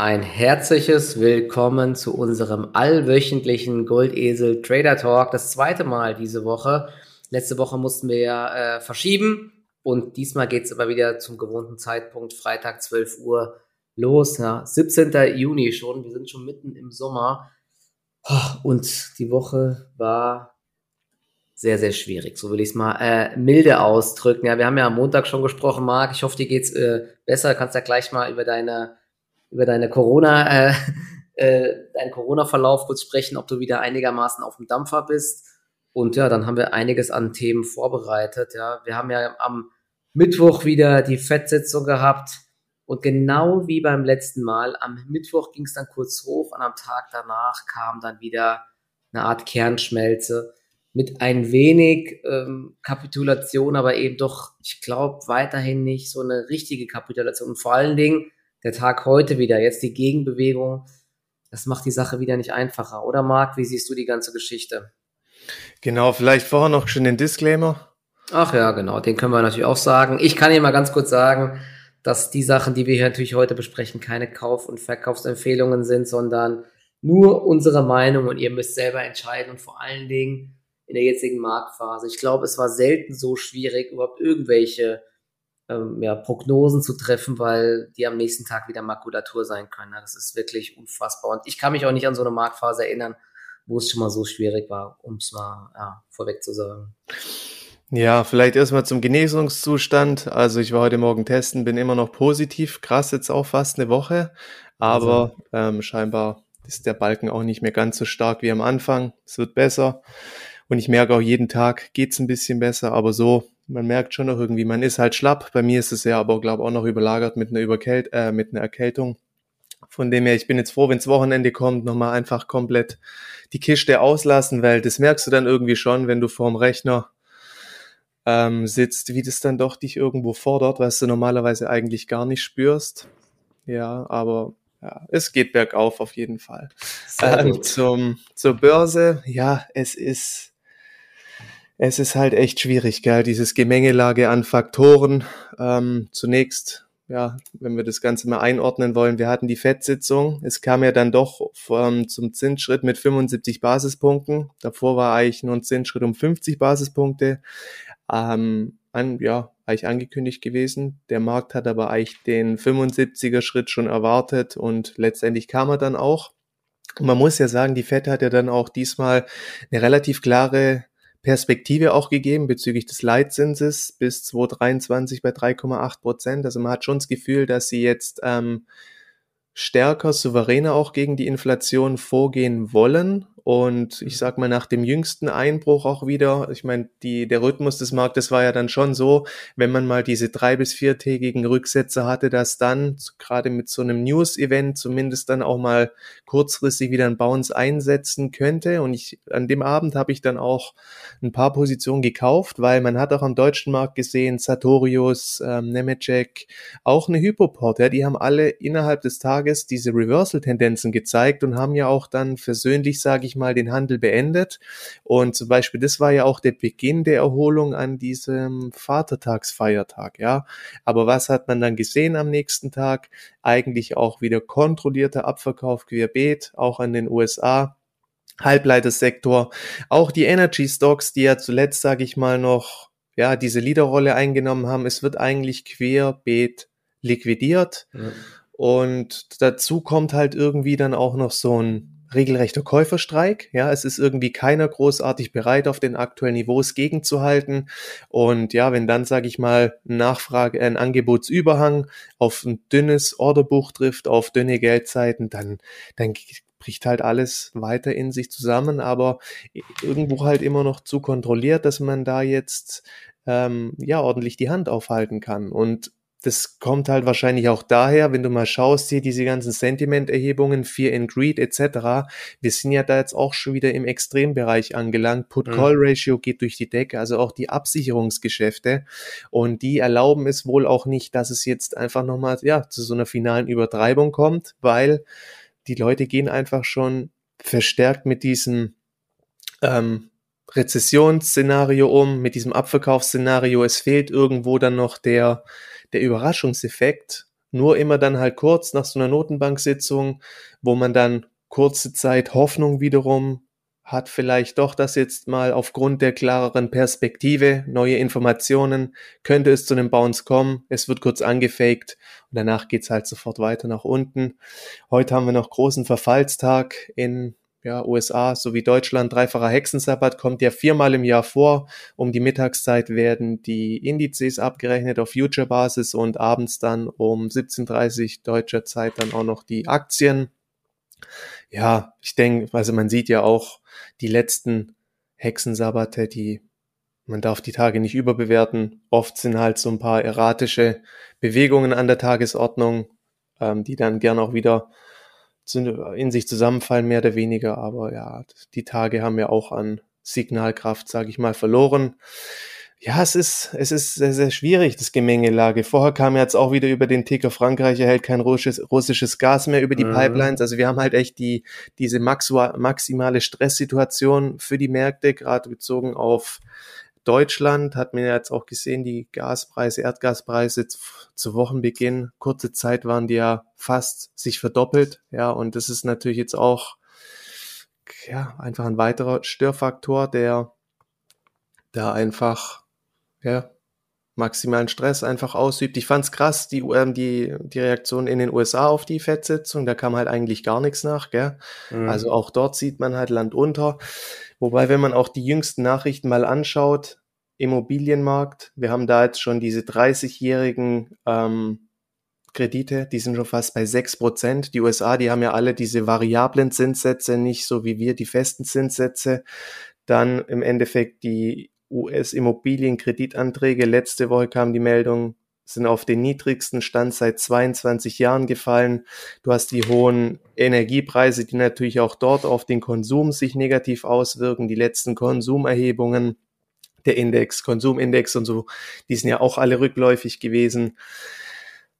Ein herzliches Willkommen zu unserem allwöchentlichen Goldesel Trader Talk. Das zweite Mal diese Woche. Letzte Woche mussten wir ja äh, verschieben und diesmal geht es aber wieder zum gewohnten Zeitpunkt, Freitag 12 Uhr los. Ja. 17. Juni schon, wir sind schon mitten im Sommer und die Woche war sehr, sehr schwierig. So will ich es mal äh, milde ausdrücken. Ja, wir haben ja am Montag schon gesprochen, Marc. Ich hoffe, dir geht's äh, besser. Du kannst ja gleich mal über deine über deine Corona, äh, äh, deinen Corona-Verlauf kurz sprechen, ob du wieder einigermaßen auf dem Dampfer bist. Und ja, dann haben wir einiges an Themen vorbereitet. Ja, wir haben ja am Mittwoch wieder die Fettsitzung gehabt. Und genau wie beim letzten Mal, am Mittwoch ging es dann kurz hoch und am Tag danach kam dann wieder eine Art Kernschmelze mit ein wenig ähm, Kapitulation, aber eben doch, ich glaube, weiterhin nicht so eine richtige Kapitulation. Und vor allen Dingen der Tag heute wieder, jetzt die Gegenbewegung, das macht die Sache wieder nicht einfacher. Oder Marc, wie siehst du die ganze Geschichte? Genau, vielleicht vorher noch schon den Disclaimer. Ach ja, genau, den können wir natürlich auch sagen. Ich kann hier mal ganz kurz sagen, dass die Sachen, die wir hier natürlich heute besprechen, keine Kauf- und Verkaufsempfehlungen sind, sondern nur unsere Meinung und ihr müsst selber entscheiden und vor allen Dingen in der jetzigen Marktphase. Ich glaube, es war selten so schwierig, überhaupt irgendwelche ähm, ja, Prognosen zu treffen, weil die am nächsten Tag wieder Makulatur sein können. Das ist wirklich unfassbar. Und ich kann mich auch nicht an so eine Marktphase erinnern, wo es schon mal so schwierig war, um es mal ja, vorweg zu sagen. Ja, vielleicht erstmal zum Genesungszustand. Also ich war heute Morgen testen, bin immer noch positiv. Krass, jetzt auch fast eine Woche. Aber also. ähm, scheinbar ist der Balken auch nicht mehr ganz so stark wie am Anfang. Es wird besser. Und ich merke auch jeden Tag geht's ein bisschen besser, aber so man merkt schon noch irgendwie, man ist halt schlapp. Bei mir ist es ja aber, glaube auch noch überlagert mit einer Überkält äh, mit einer Erkältung. Von dem her, ich bin jetzt froh, wenns Wochenende kommt, nochmal einfach komplett die Kiste auslassen, weil das merkst du dann irgendwie schon, wenn du vorm Rechner ähm, sitzt, wie das dann doch dich irgendwo fordert, was du normalerweise eigentlich gar nicht spürst. Ja, aber ja, es geht bergauf auf jeden Fall. Ähm, zum, zur Börse, ja, es ist es ist halt echt schwierig, gell? dieses Gemengelage an Faktoren. Ähm, zunächst, ja, wenn wir das Ganze mal einordnen wollen, wir hatten die FED-Sitzung. Es kam ja dann doch ähm, zum Zinsschritt mit 75 Basispunkten. Davor war eigentlich nur ein Zinsschritt um 50 Basispunkte. Ähm, an, ja, eigentlich angekündigt gewesen. Der Markt hat aber eigentlich den 75er Schritt schon erwartet und letztendlich kam er dann auch. Und man muss ja sagen, die FED hat ja dann auch diesmal eine relativ klare Perspektive auch gegeben bezüglich des Leitzinses bis 2023 bei 3,8 Prozent. Also man hat schon das Gefühl, dass sie jetzt ähm, stärker, souveräner auch gegen die Inflation vorgehen wollen und ich sag mal, nach dem jüngsten Einbruch auch wieder, ich meine, der Rhythmus des Marktes war ja dann schon so, wenn man mal diese drei- bis viertägigen Rücksätze hatte, dass dann gerade mit so einem News-Event zumindest dann auch mal kurzfristig wieder ein Bounce einsetzen könnte. Und ich, an dem Abend habe ich dann auch ein paar Positionen gekauft, weil man hat auch am deutschen Markt gesehen, Sartorius, ähm, Nemetschek, auch eine Hypoport, ja, die haben alle innerhalb des Tages diese Reversal-Tendenzen gezeigt und haben ja auch dann versöhnlich, sage ich mal den Handel beendet. Und zum Beispiel, das war ja auch der Beginn der Erholung an diesem Vatertagsfeiertag, ja. Aber was hat man dann gesehen am nächsten Tag? Eigentlich auch wieder kontrollierter Abverkauf querbeet, auch an den USA. Halbleitersektor, auch die Energy Stocks, die ja zuletzt, sage ich mal, noch ja diese Leaderrolle eingenommen haben. Es wird eigentlich querbeet liquidiert. Ja. Und dazu kommt halt irgendwie dann auch noch so ein regelrechter Käuferstreik. Ja, es ist irgendwie keiner großartig bereit, auf den aktuellen Niveaus gegenzuhalten. Und ja, wenn dann, sage ich mal, Nachfrage, ein Angebotsüberhang auf ein dünnes Orderbuch trifft, auf dünne Geldzeiten, dann, dann bricht halt alles weiter in sich zusammen, aber irgendwo halt immer noch zu kontrolliert, dass man da jetzt ähm, ja ordentlich die Hand aufhalten kann. Und das kommt halt wahrscheinlich auch daher, wenn du mal schaust, hier diese ganzen Sentiment-Erhebungen, Fear and Greed etc. Wir sind ja da jetzt auch schon wieder im Extrembereich angelangt. Put-Call-Ratio mhm. geht durch die Decke, also auch die Absicherungsgeschäfte. Und die erlauben es wohl auch nicht, dass es jetzt einfach nochmal, ja, zu so einer finalen Übertreibung kommt, weil die Leute gehen einfach schon verstärkt mit diesem ähm, Rezessionsszenario um, mit diesem Abverkaufsszenario. Es fehlt irgendwo dann noch der, der Überraschungseffekt, nur immer dann halt kurz nach so einer Notenbanksitzung, wo man dann kurze Zeit Hoffnung wiederum hat vielleicht doch das jetzt mal aufgrund der klareren Perspektive, neue Informationen, könnte es zu einem Bounce kommen. Es wird kurz angefaked und danach geht's halt sofort weiter nach unten. Heute haben wir noch großen Verfallstag in ja, USA sowie Deutschland. Dreifacher Hexensabbat kommt ja viermal im Jahr vor. Um die Mittagszeit werden die Indizes abgerechnet auf Future-Basis und abends dann um 17.30 deutscher Zeit dann auch noch die Aktien. Ja, ich denke, also man sieht ja auch die letzten Hexensabbate, die man darf die Tage nicht überbewerten. Oft sind halt so ein paar erratische Bewegungen an der Tagesordnung, ähm, die dann gern auch wieder in sich zusammenfallen, mehr oder weniger. Aber ja, die Tage haben ja auch an Signalkraft, sage ich mal, verloren ja, es ist, es ist sehr, sehr schwierig, das Gemengelage. Vorher kam jetzt auch wieder über den Ticker Frankreich erhält kein russisches, russisches Gas mehr über die mhm. Pipelines. Also wir haben halt echt die, diese maximale Stresssituation für die Märkte, gerade bezogen auf Deutschland hat man jetzt auch gesehen, die Gaspreise, Erdgaspreise zu Wochenbeginn, kurze Zeit waren die ja fast sich verdoppelt. Ja, und das ist natürlich jetzt auch, ja, einfach ein weiterer Störfaktor, der da einfach ja, maximalen Stress einfach ausübt. Ich fand's krass, die, ähm, die, die Reaktion in den USA auf die FED-Sitzung, da kam halt eigentlich gar nichts nach, gell? Mhm. Also auch dort sieht man halt Land unter. Wobei, wenn man auch die jüngsten Nachrichten mal anschaut, Immobilienmarkt, wir haben da jetzt schon diese 30-jährigen ähm, Kredite, die sind schon fast bei 6 Prozent. Die USA, die haben ja alle diese variablen Zinssätze, nicht so wie wir die festen Zinssätze. Dann im Endeffekt die US-Immobilienkreditanträge. Letzte Woche kam die Meldung, sind auf den niedrigsten Stand seit 22 Jahren gefallen. Du hast die hohen Energiepreise, die natürlich auch dort auf den Konsum sich negativ auswirken. Die letzten Konsumerhebungen, der Index, Konsumindex und so, die sind ja auch alle rückläufig gewesen.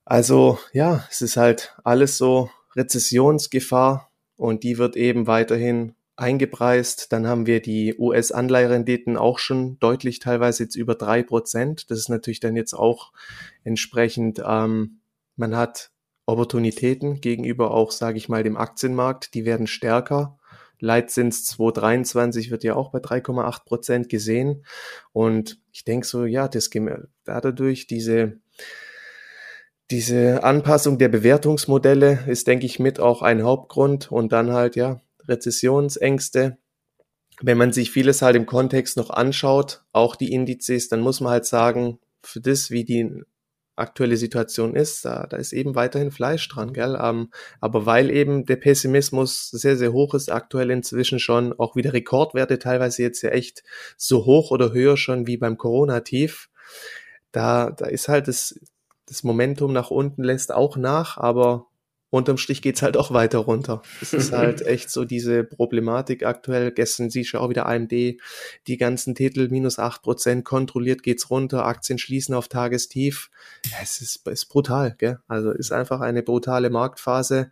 Also ja, es ist halt alles so Rezessionsgefahr und die wird eben weiterhin eingepreist. Dann haben wir die US-Anleiherenditen auch schon deutlich teilweise jetzt über drei Prozent. Das ist natürlich dann jetzt auch entsprechend, ähm, man hat Opportunitäten gegenüber auch, sage ich mal, dem Aktienmarkt. Die werden stärker. Leitzins 2023 wird ja auch bei 3,8 Prozent gesehen. Und ich denke so, ja, das dadurch diese diese Anpassung der Bewertungsmodelle ist, denke ich, mit auch ein Hauptgrund. Und dann halt, ja, Rezessionsängste. Wenn man sich vieles halt im Kontext noch anschaut, auch die Indizes, dann muss man halt sagen, für das, wie die aktuelle Situation ist, da, da ist eben weiterhin Fleisch dran, gell? Ähm, aber weil eben der Pessimismus sehr, sehr hoch ist, aktuell inzwischen schon auch wieder Rekordwerte, teilweise jetzt ja echt so hoch oder höher schon wie beim Corona-Tief, da, da ist halt das, das Momentum nach unten lässt auch nach, aber unterm Strich geht's halt auch weiter runter. Es ist halt echt so diese Problematik aktuell. Gestern siehst du auch wieder AMD, die ganzen Titel minus acht Prozent kontrolliert geht's runter, Aktien schließen auf Tagestief. Es ist, ist brutal, gell? Also ist einfach eine brutale Marktphase.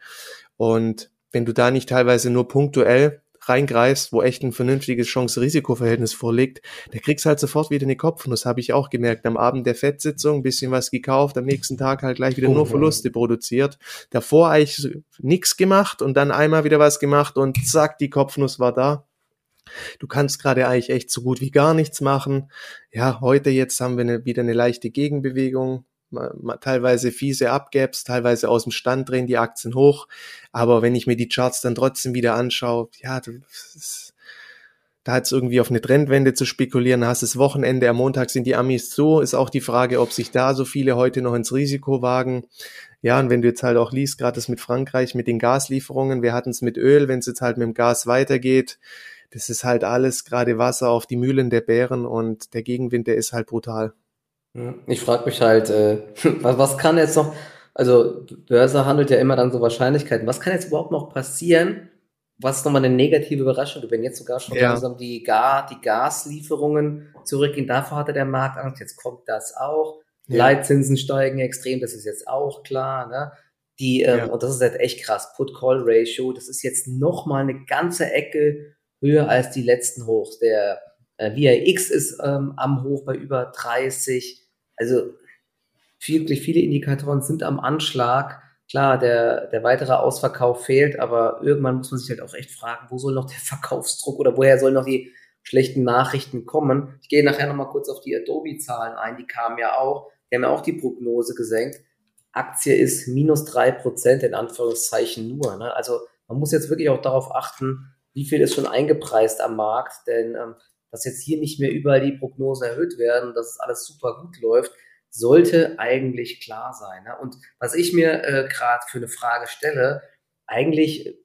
Und wenn du da nicht teilweise nur punktuell reingreifst, wo echt ein vernünftiges Chance-Risiko-Verhältnis vorliegt, da kriegst halt sofort wieder eine Kopfnuss, habe ich auch gemerkt. Am Abend der Fettsitzung ein bisschen was gekauft, am nächsten Tag halt gleich wieder oh, nur Verluste produziert. Davor eigentlich nichts gemacht und dann einmal wieder was gemacht und zack, die Kopfnuss war da. Du kannst gerade eigentlich echt so gut wie gar nichts machen. Ja, heute jetzt haben wir eine, wieder eine leichte Gegenbewegung teilweise fiese Abgaps, teilweise aus dem Stand drehen die Aktien hoch. Aber wenn ich mir die Charts dann trotzdem wieder anschaue, ja, ist, da hat es irgendwie auf eine Trendwende zu spekulieren. Hast es Wochenende, am Montag sind die Amis so, ist auch die Frage, ob sich da so viele heute noch ins Risiko wagen. Ja, und wenn du jetzt halt auch liest, gerade das mit Frankreich, mit den Gaslieferungen, wir hatten es mit Öl, wenn es jetzt halt mit dem Gas weitergeht, das ist halt alles gerade Wasser auf die Mühlen der Bären und der Gegenwind, der ist halt brutal. Ich frage mich halt, äh, was, was kann jetzt noch, also Börse handelt ja immer dann so Wahrscheinlichkeiten, was kann jetzt überhaupt noch passieren, was nochmal eine negative Überraschung, wenn jetzt sogar schon ja. langsam die, Gar, die Gaslieferungen zurückgehen, davor hatte der Markt Angst, jetzt kommt das auch, ja. Leitzinsen steigen extrem, das ist jetzt auch klar, ne? Die, ähm, ja. und das ist halt echt krass, Put-Call-Ratio, das ist jetzt nochmal eine ganze Ecke höher als die letzten Hochs. Der äh, VIX ist ähm, am Hoch bei über 30 also wirklich viele Indikatoren sind am Anschlag. Klar, der, der weitere Ausverkauf fehlt, aber irgendwann muss man sich halt auch echt fragen, wo soll noch der Verkaufsdruck oder woher sollen noch die schlechten Nachrichten kommen? Ich gehe nachher nochmal kurz auf die Adobe-Zahlen ein, die kamen ja auch. Die haben ja auch die Prognose gesenkt. Aktie ist minus drei Prozent in Anführungszeichen nur. Ne? Also man muss jetzt wirklich auch darauf achten, wie viel ist schon eingepreist am Markt, denn ähm, dass jetzt hier nicht mehr überall die Prognosen erhöht werden, dass es alles super gut läuft, sollte eigentlich klar sein. Ne? Und was ich mir äh, gerade für eine Frage stelle, eigentlich,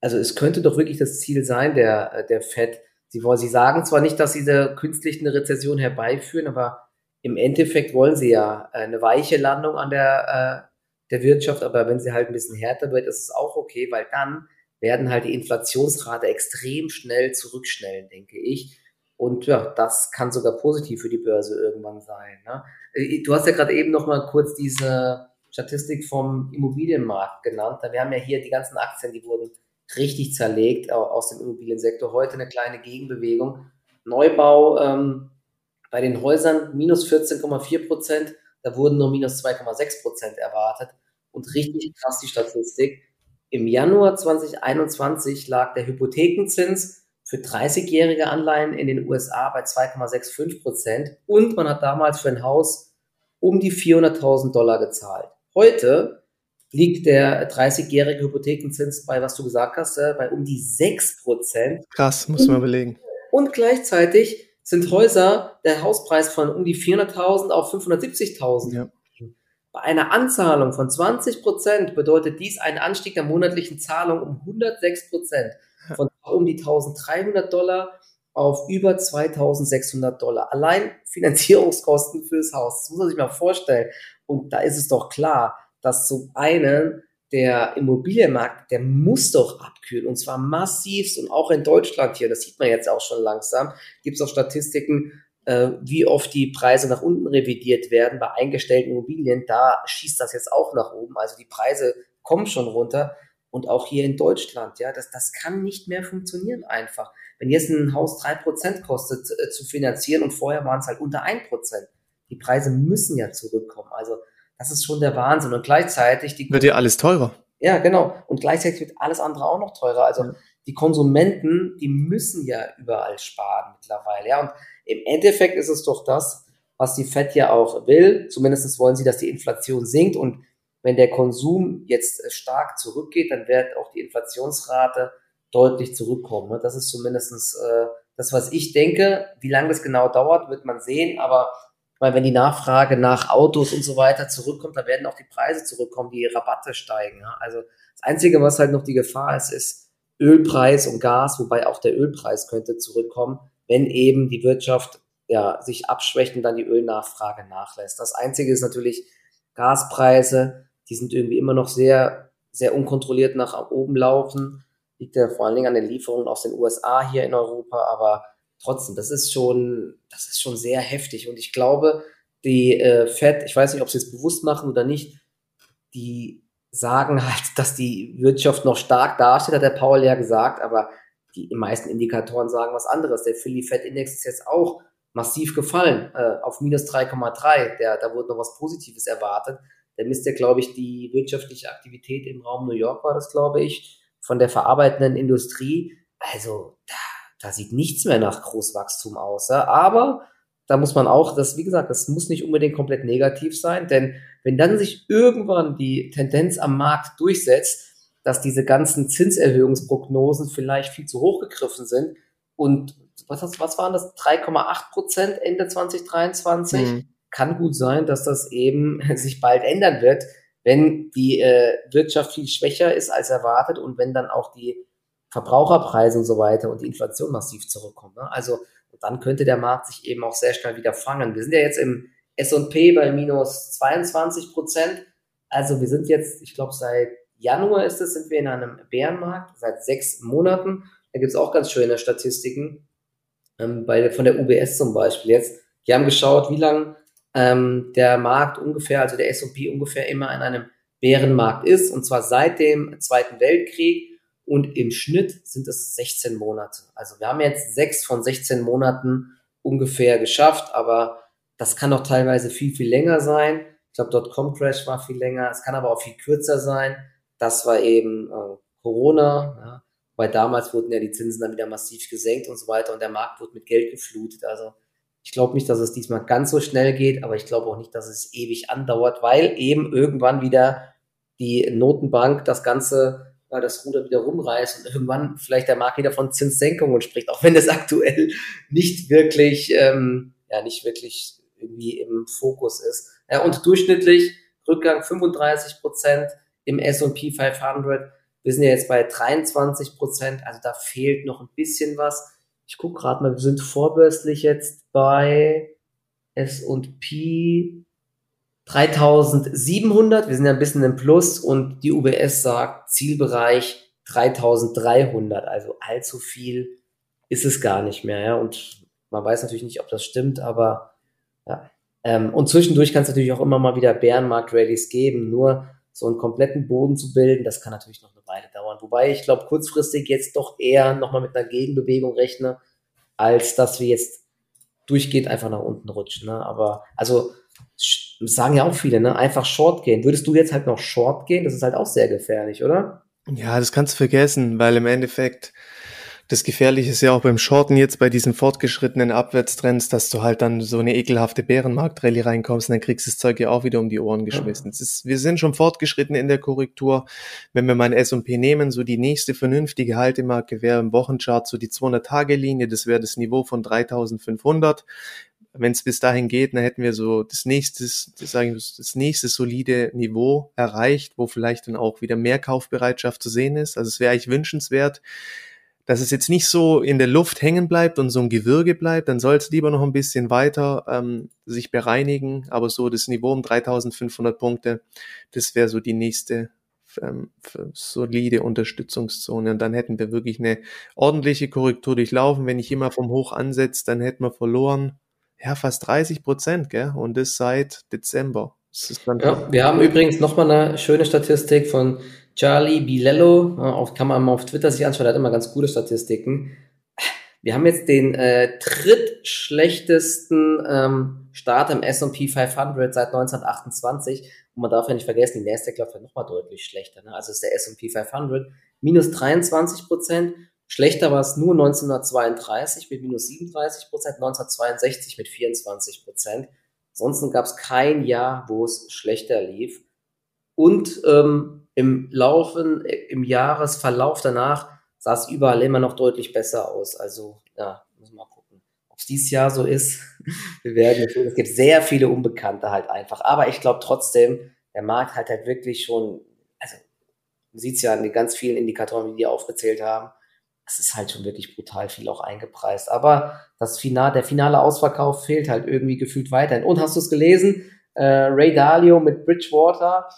also es könnte doch wirklich das Ziel sein, der, äh, der FED. Sie, sie sagen zwar nicht, dass sie eine künstliche Rezession herbeiführen, aber im Endeffekt wollen sie ja eine weiche Landung an der, äh, der Wirtschaft, aber wenn sie halt ein bisschen härter wird, ist es auch okay, weil dann werden halt die Inflationsrate extrem schnell zurückschnellen, denke ich. Und ja, das kann sogar positiv für die Börse irgendwann sein. Ne? Äh, du hast ja gerade eben noch mal kurz diese Statistik vom Immobilienmarkt genannt. Wir haben ja hier die ganzen Aktien, die wurden richtig zerlegt aus dem Immobiliensektor. Heute eine kleine Gegenbewegung. Neubau ähm, bei den Häusern minus 14,4 Prozent. Da wurden nur minus 2,6 Prozent erwartet. Und richtig krass die Statistik. Im Januar 2021 lag der Hypothekenzins für 30-jährige Anleihen in den USA bei 2,65 Prozent und man hat damals für ein Haus um die 400.000 Dollar gezahlt. Heute liegt der 30-jährige Hypothekenzins bei, was du gesagt hast, äh, bei um die 6 Prozent. Krass, muss man überlegen. Und gleichzeitig sind Häuser der Hauspreis von um die 400.000 auf 570.000. Ja. Bei einer Anzahlung von 20 Prozent bedeutet dies einen Anstieg der monatlichen Zahlung um 106 Prozent von um die 1300 Dollar auf über 2600 Dollar. Allein Finanzierungskosten fürs Haus. Das muss man sich mal vorstellen. Und da ist es doch klar, dass zum einen der Immobilienmarkt, der muss doch abkühlen und zwar massivst und auch in Deutschland hier, das sieht man jetzt auch schon langsam, gibt es auch Statistiken, äh, wie oft die Preise nach unten revidiert werden bei eingestellten Immobilien, da schießt das jetzt auch nach oben, also die Preise kommen schon runter und auch hier in Deutschland, ja, das, das kann nicht mehr funktionieren einfach. Wenn jetzt ein Haus drei Prozent kostet äh, zu finanzieren und vorher waren es halt unter ein Prozent. Die Preise müssen ja zurückkommen. Also das ist schon der Wahnsinn. Und gleichzeitig die wird ja alles teurer. Ja, genau. Und gleichzeitig wird alles andere auch noch teurer. Also ja. die Konsumenten, die müssen ja überall sparen mittlerweile. Ja, und im Endeffekt ist es doch das, was die Fed ja auch will. Zumindest wollen sie, dass die Inflation sinkt. Und wenn der Konsum jetzt äh, stark zurückgeht, dann wird auch die Inflationsrate deutlich zurückkommen. Ne? Das ist zumindest äh, das, was ich denke. Wie lange das genau dauert, wird man sehen. Aber weil wenn die Nachfrage nach Autos und so weiter zurückkommt, dann werden auch die Preise zurückkommen, die Rabatte steigen. Also das Einzige, was halt noch die Gefahr ist, ist Ölpreis und Gas, wobei auch der Ölpreis könnte zurückkommen, wenn eben die Wirtschaft ja, sich abschwächt und dann die Ölnachfrage nachlässt. Das Einzige ist natürlich Gaspreise, die sind irgendwie immer noch sehr, sehr unkontrolliert nach oben laufen. Liegt ja vor allen Dingen an den Lieferungen aus den USA hier in Europa, aber trotzdem, das ist schon, das ist schon sehr heftig. Und ich glaube, die äh, Fed, ich weiß nicht, ob sie es bewusst machen oder nicht, die sagen halt, dass die Wirtschaft noch stark dasteht, hat der Paul ja gesagt, aber die meisten Indikatoren sagen was anderes. Der Philly Fed Index ist jetzt auch massiv gefallen, äh, auf minus 3,3. Da wurde noch was Positives erwartet der misst ja, glaube ich, die wirtschaftliche Aktivität im Raum New York, war das, glaube ich, von der verarbeitenden Industrie. Also da, da sieht nichts mehr nach Großwachstum aus. Ja? Aber da muss man auch, das, wie gesagt, das muss nicht unbedingt komplett negativ sein, denn wenn dann sich irgendwann die Tendenz am Markt durchsetzt, dass diese ganzen Zinserhöhungsprognosen vielleicht viel zu hoch gegriffen sind und was, was waren das? 3,8 Prozent Ende 2023? Mhm kann gut sein, dass das eben sich bald ändern wird, wenn die äh, Wirtschaft viel schwächer ist als erwartet und wenn dann auch die Verbraucherpreise und so weiter und die Inflation massiv zurückkommen. Ne? Also dann könnte der Markt sich eben auch sehr schnell wieder fangen. Wir sind ja jetzt im S&P bei minus 22 Prozent. Also wir sind jetzt, ich glaube seit Januar ist es, sind wir in einem Bärenmarkt, seit sechs Monaten. Da gibt es auch ganz schöne Statistiken, ähm, bei, von der UBS zum Beispiel jetzt. Die haben geschaut, wie lange ähm, der Markt ungefähr, also der S&P ungefähr immer in einem Bärenmarkt ist, und zwar seit dem Zweiten Weltkrieg. Und im Schnitt sind es 16 Monate. Also wir haben jetzt sechs von 16 Monaten ungefähr geschafft, aber das kann auch teilweise viel, viel länger sein. Ich glaube, Dotcom-Crash war viel länger. Es kann aber auch viel kürzer sein. Das war eben äh, Corona. Ja. Weil damals wurden ja die Zinsen dann wieder massiv gesenkt und so weiter und der Markt wurde mit Geld geflutet. Also ich glaube nicht, dass es diesmal ganz so schnell geht, aber ich glaube auch nicht, dass es ewig andauert, weil eben irgendwann wieder die Notenbank das Ganze, äh, das Ruder wieder rumreißt und irgendwann vielleicht der Markt wieder von Zinssenkungen spricht, auch wenn das aktuell nicht wirklich, ähm, ja, nicht wirklich irgendwie im Fokus ist. Ja, und durchschnittlich Rückgang 35 Prozent im S&P 500. Wir sind ja jetzt bei 23 Prozent, also da fehlt noch ein bisschen was. Ich gucke gerade mal, wir sind vorbörslich jetzt bei S&P 3700. Wir sind ja ein bisschen im Plus und die UBS sagt Zielbereich 3300. Also allzu viel ist es gar nicht mehr. Ja? Und man weiß natürlich nicht, ob das stimmt, aber ja. Ähm, und zwischendurch kann es natürlich auch immer mal wieder Bärenmarkt-Rallies geben. Nur so einen kompletten Boden zu bilden, das kann natürlich noch eine Weile dauern. Wobei ich glaube, kurzfristig jetzt doch eher nochmal mit einer Gegenbewegung rechne, als dass wir jetzt durchgehend einfach nach unten rutschen. Ne? Aber also sagen ja auch viele, ne? Einfach Short gehen. Würdest du jetzt halt noch Short gehen? Das ist halt auch sehr gefährlich, oder? Ja, das kannst du vergessen, weil im Endeffekt das Gefährliche ist ja auch beim Shorten jetzt bei diesen fortgeschrittenen Abwärtstrends, dass du halt dann so eine ekelhafte Bärenmarktrallye reinkommst und dann kriegst du das Zeug ja auch wieder um die Ohren geschmissen. Ist, wir sind schon fortgeschritten in der Korrektur. Wenn wir mal ein S&P nehmen, so die nächste vernünftige Haltemarke wäre im Wochenchart so die 200-Tage-Linie, das wäre das Niveau von 3500 wenn es bis dahin geht, dann hätten wir so das nächste, sagen wir, das nächste solide Niveau erreicht, wo vielleicht dann auch wieder mehr Kaufbereitschaft zu sehen ist. Also es wäre eigentlich wünschenswert, dass es jetzt nicht so in der Luft hängen bleibt und so ein Gewürge bleibt, dann soll es lieber noch ein bisschen weiter ähm, sich bereinigen. Aber so das Niveau um 3500 Punkte, das wäre so die nächste ähm, solide Unterstützungszone. Und dann hätten wir wirklich eine ordentliche Korrektur durchlaufen. Wenn ich immer vom Hoch ansetze, dann hätten wir verloren, ja, fast 30 Prozent, gell? Und das seit Dezember. Das ja, wir haben übrigens nochmal eine schöne Statistik von Charlie Bilello, auf, kann man mal auf Twitter sich anschauen, der hat immer ganz gute Statistiken. Wir haben jetzt den äh, drittschlechtesten ähm, Start im S&P 500 seit 1928 und man darf ja nicht vergessen, die Nasdaq läuft ja nochmal deutlich schlechter. Ne? Also ist der S&P 500 minus 23 Prozent, schlechter war es nur 1932 mit minus 37 Prozent, 1962 mit 24 Prozent. Ansonsten gab es kein Jahr, wo es schlechter lief. Und ähm, im Laufen, im Jahresverlauf danach sah es überall immer noch deutlich besser aus. Also, ja, muss mal gucken, ob es dieses Jahr so ist. Wir werden. Es gibt sehr viele Unbekannte halt einfach. Aber ich glaube trotzdem, der Markt hat halt wirklich schon, also, man sieht es ja an den ganz vielen Indikatoren, die die aufgezählt haben. Es ist halt schon wirklich brutal viel auch eingepreist. Aber das Final, der finale Ausverkauf fehlt halt irgendwie gefühlt weiterhin. Und hast du es gelesen? Äh, Ray Dalio mit Bridgewater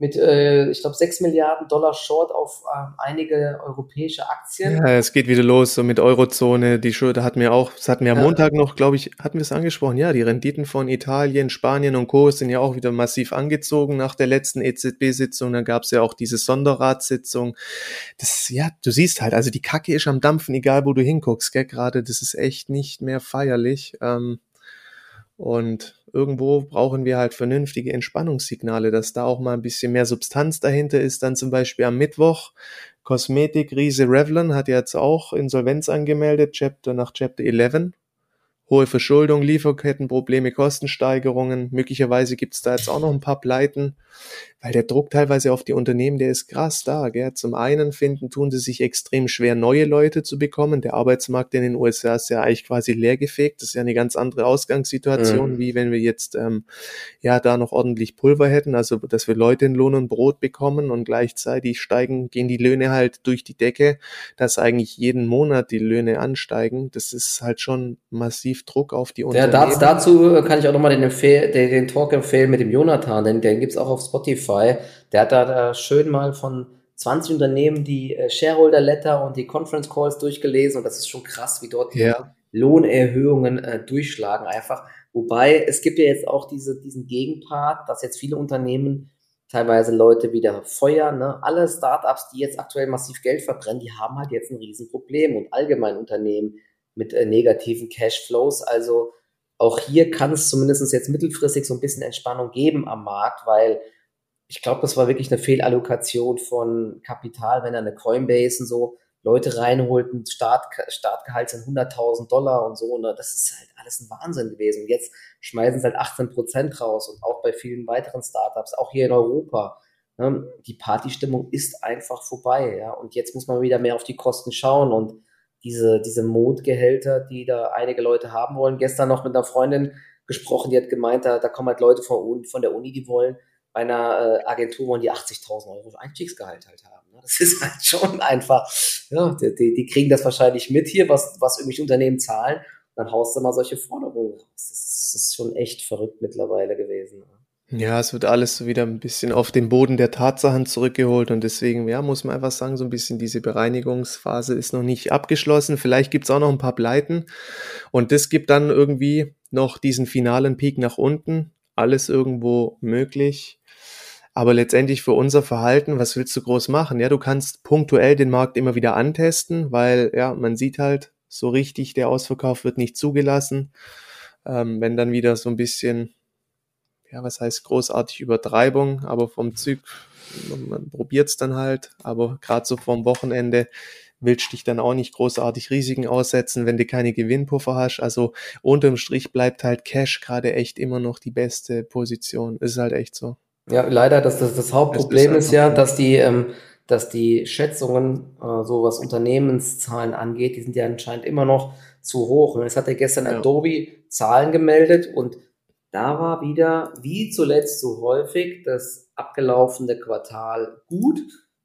mit, äh, ich glaube, 6 Milliarden Dollar Short auf äh, einige europäische Aktien. Ja, es geht wieder los, so mit Eurozone, die Schuld hatten wir auch, das hatten wir am ja. Montag noch, glaube ich, hatten wir es angesprochen, ja, die Renditen von Italien, Spanien und Co. sind ja auch wieder massiv angezogen nach der letzten EZB-Sitzung, dann gab es ja auch diese Sonderratssitzung. Das, ja, du siehst halt, also die Kacke ist am Dampfen, egal wo du hinguckst, gell, gerade, das ist echt nicht mehr feierlich. Ähm, und irgendwo brauchen wir halt vernünftige Entspannungssignale, dass da auch mal ein bisschen mehr Substanz dahinter ist. Dann zum Beispiel am Mittwoch Kosmetik-Riese Revlon hat jetzt auch Insolvenz angemeldet, Chapter nach Chapter 11 hohe Verschuldung, Lieferkettenprobleme, Kostensteigerungen. Möglicherweise gibt es da jetzt auch noch ein paar Pleiten, weil der Druck teilweise auf die Unternehmen, der ist krass da. Gell? Zum einen finden, tun sie sich extrem schwer, neue Leute zu bekommen. Der Arbeitsmarkt in den USA ist ja eigentlich quasi leergefegt. Das ist ja eine ganz andere Ausgangssituation, mhm. wie wenn wir jetzt ähm, ja da noch ordentlich Pulver hätten, also dass wir Leute in Lohn und Brot bekommen und gleichzeitig steigen, gehen die Löhne halt durch die Decke, dass eigentlich jeden Monat die Löhne ansteigen. Das ist halt schon massiv Druck auf die Unternehmen. Ja, dazu kann ich auch nochmal den, den, den Talk empfehlen mit dem Jonathan, denn den gibt's auch auf Spotify. Der hat da, da schön mal von 20 Unternehmen die äh, Shareholder Letter und die Conference Calls durchgelesen und das ist schon krass, wie dort die ja. Lohnerhöhungen äh, durchschlagen einfach. Wobei es gibt ja jetzt auch diese, diesen Gegenpart, dass jetzt viele Unternehmen teilweise Leute wieder feuern. Ne? Alle Startups, die jetzt aktuell massiv Geld verbrennen, die haben halt jetzt ein Riesenproblem und allgemein Unternehmen mit äh, negativen Cashflows. Also auch hier kann es zumindest jetzt mittelfristig so ein bisschen Entspannung geben am Markt, weil ich glaube, das war wirklich eine Fehlallokation von Kapital, wenn er eine Coinbase und so Leute reinholt, ein Start, Startgehalt sind 100.000 Dollar und so. Ne? Das ist halt alles ein Wahnsinn gewesen. Und jetzt schmeißen sie halt 18 Prozent raus und auch bei vielen weiteren Startups, auch hier in Europa. Ne? Die Partystimmung ist einfach vorbei. Ja? Und jetzt muss man wieder mehr auf die Kosten schauen und diese, diese Mondgehälter, die da einige Leute haben wollen. Gestern noch mit einer Freundin gesprochen, die hat gemeint, da, da kommen halt Leute von, von der Uni, die wollen bei einer äh, Agentur wollen die 80.000 Euro Einstiegsgehalt halt haben. Ne? Das ist halt schon einfach, ja, die, die, kriegen das wahrscheinlich mit hier, was, was irgendwelche Unternehmen zahlen. Dann haust du mal solche Forderungen raus. Das ist, das ist schon echt verrückt mittlerweile gewesen. Ja, es wird alles so wieder ein bisschen auf den Boden der Tatsachen zurückgeholt und deswegen, ja, muss man einfach sagen, so ein bisschen diese Bereinigungsphase ist noch nicht abgeschlossen. Vielleicht gibt's auch noch ein paar Pleiten und das gibt dann irgendwie noch diesen finalen Peak nach unten. Alles irgendwo möglich. Aber letztendlich für unser Verhalten, was willst du groß machen? Ja, du kannst punktuell den Markt immer wieder antesten, weil ja, man sieht halt, so richtig der Ausverkauf wird nicht zugelassen. Ähm, wenn dann wieder so ein bisschen, ja, was heißt großartig Übertreibung, aber vom Zug, man, probiert es dann halt, aber gerade so vorm Wochenende willst dich dann auch nicht großartig Risiken aussetzen, wenn du keine Gewinnpuffer hast. Also unterm Strich bleibt halt Cash gerade echt immer noch die beste Position. Ist halt echt so. Ja, leider, das, das, das Hauptproblem ist, ist ja, dass die, ähm, dass die Schätzungen, äh, so was Unternehmenszahlen angeht, die sind ja anscheinend immer noch zu hoch. Und es hat ja gestern ja. Adobe Zahlen gemeldet und da war wieder, wie zuletzt so häufig, das abgelaufene Quartal gut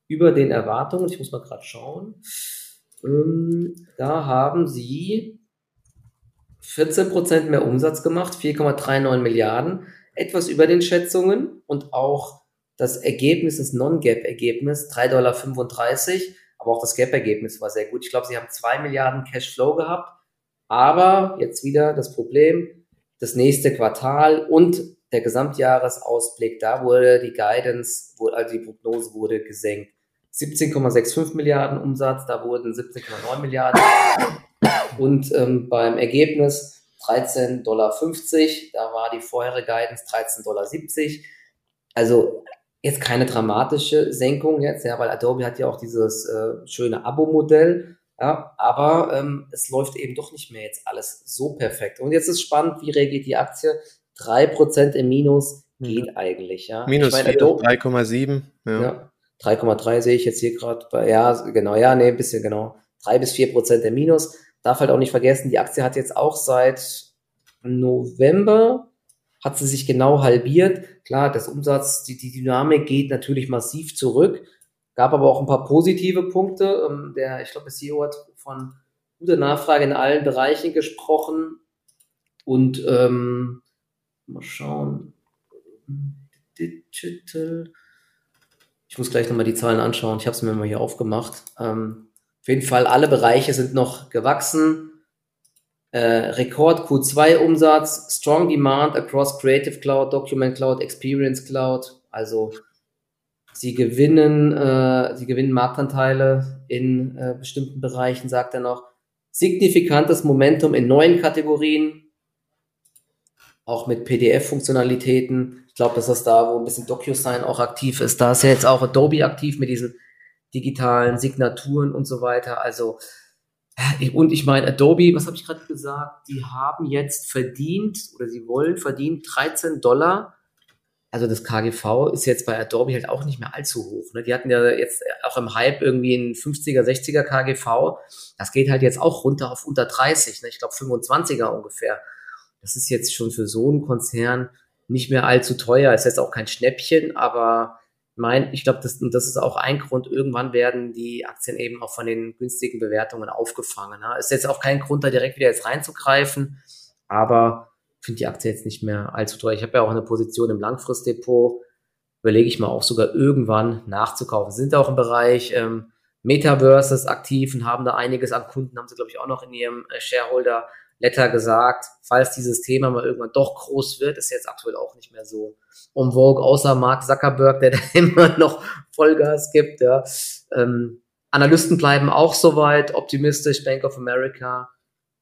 über den Erwartungen. Ich muss mal gerade schauen. Ähm, da haben sie 14% mehr Umsatz gemacht, 4,39 Milliarden etwas über den Schätzungen und auch das Ergebnis, das Non-Gap-Ergebnis, 3,35 Dollar, aber auch das Gap-Ergebnis war sehr gut. Ich glaube, sie haben zwei Milliarden Cashflow gehabt, aber jetzt wieder das Problem, das nächste Quartal und der Gesamtjahresausblick, da wurde die Guidance, also die Prognose wurde gesenkt. 17,65 Milliarden Umsatz, da wurden 17,9 Milliarden und ähm, beim Ergebnis 13,50 Dollar. Da war die vorherige Guidance 13,70 Dollar. Also jetzt keine dramatische Senkung jetzt, ja, weil Adobe hat ja auch dieses äh, schöne Abo-Modell. Ja, aber ähm, es läuft eben doch nicht mehr jetzt alles so perfekt. Und jetzt ist spannend, wie reagiert die Aktie? 3% im Minus geht mhm. eigentlich. Ja. Minus 3,7. Ja. ja 3,3 sehe ich jetzt hier gerade. Ja, genau, ja, nee, ein bisschen genau. 3 bis 4 Prozent im Minus darf halt auch nicht vergessen, die Aktie hat jetzt auch seit November hat sie sich genau halbiert. Klar, das Umsatz, die, die Dynamik geht natürlich massiv zurück. Gab aber auch ein paar positive Punkte. Ähm, der, ich glaube, der CEO hat von guter Nachfrage in allen Bereichen gesprochen. Und ähm, mal schauen. Digital. Ich muss gleich nochmal die Zahlen anschauen. Ich habe es mir mal hier aufgemacht. Ähm, auf jeden Fall, alle Bereiche sind noch gewachsen. Äh, Rekord Q2 Umsatz, Strong Demand across Creative Cloud, Document Cloud, Experience Cloud. Also sie gewinnen, äh, sie gewinnen Marktanteile in äh, bestimmten Bereichen, sagt er noch. Signifikantes Momentum in neuen Kategorien, auch mit PDF-Funktionalitäten. Ich glaube, das da, wo ein bisschen DocuSign auch aktiv ist, da ist ja jetzt auch Adobe aktiv mit diesen digitalen Signaturen und so weiter. Also, und ich meine, Adobe, was habe ich gerade gesagt? Die haben jetzt verdient oder sie wollen verdienen 13 Dollar. Also das KGV ist jetzt bei Adobe halt auch nicht mehr allzu hoch. Ne? Die hatten ja jetzt auch im Hype irgendwie ein 50er, 60er KGV. Das geht halt jetzt auch runter auf unter 30. Ne? Ich glaube 25er ungefähr. Das ist jetzt schon für so einen Konzern nicht mehr allzu teuer. Ist jetzt auch kein Schnäppchen, aber mein, ich glaube, das, das ist auch ein Grund, irgendwann werden die Aktien eben auch von den günstigen Bewertungen aufgefangen. Ne? Ist jetzt auch kein Grund, da direkt wieder jetzt reinzugreifen, aber finde die Aktie jetzt nicht mehr allzu teuer. Ich habe ja auch eine Position im Langfristdepot, überlege ich mal auch sogar irgendwann nachzukaufen. Sind auch im Bereich ähm, Metaverses aktiv und haben da einiges an Kunden, haben sie, glaube ich, auch noch in ihrem äh, Shareholder Letter gesagt, falls dieses Thema mal irgendwann doch groß wird, ist jetzt aktuell auch nicht mehr so um vogue, außer Mark Zuckerberg, der da immer noch Vollgas gibt. Ja. Ähm, Analysten bleiben auch soweit optimistisch, Bank of America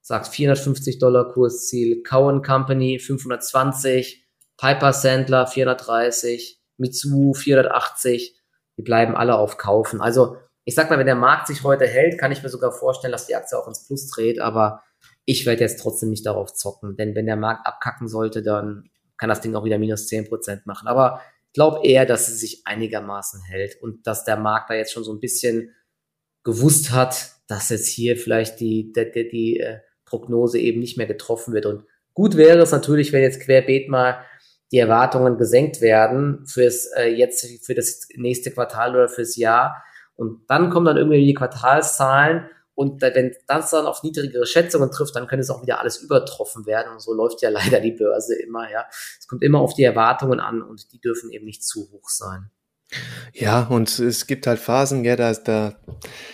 sagt 450 Dollar Kursziel, Cowan Company 520, Piper Sandler 430, Mitsubishi 480, die bleiben alle auf Kaufen. Also ich sag mal, wenn der Markt sich heute hält, kann ich mir sogar vorstellen, dass die Aktie auch ins Plus dreht, aber ich werde jetzt trotzdem nicht darauf zocken, denn wenn der Markt abkacken sollte, dann kann das Ding auch wieder minus 10% machen. Aber ich glaube eher, dass es sich einigermaßen hält und dass der Markt da jetzt schon so ein bisschen gewusst hat, dass jetzt hier vielleicht die, die, die, die äh, Prognose eben nicht mehr getroffen wird. Und gut wäre es natürlich, wenn jetzt querbeet mal die Erwartungen gesenkt werden fürs äh, jetzt für das nächste Quartal oder fürs Jahr. Und dann kommen dann irgendwie die Quartalszahlen und wenn das dann auf niedrigere Schätzungen trifft, dann könnte es auch wieder alles übertroffen werden. Und so läuft ja leider die Börse immer, ja. Es kommt immer auf die Erwartungen an und die dürfen eben nicht zu hoch sein. Ja, und es gibt halt Phasen, ja, da, da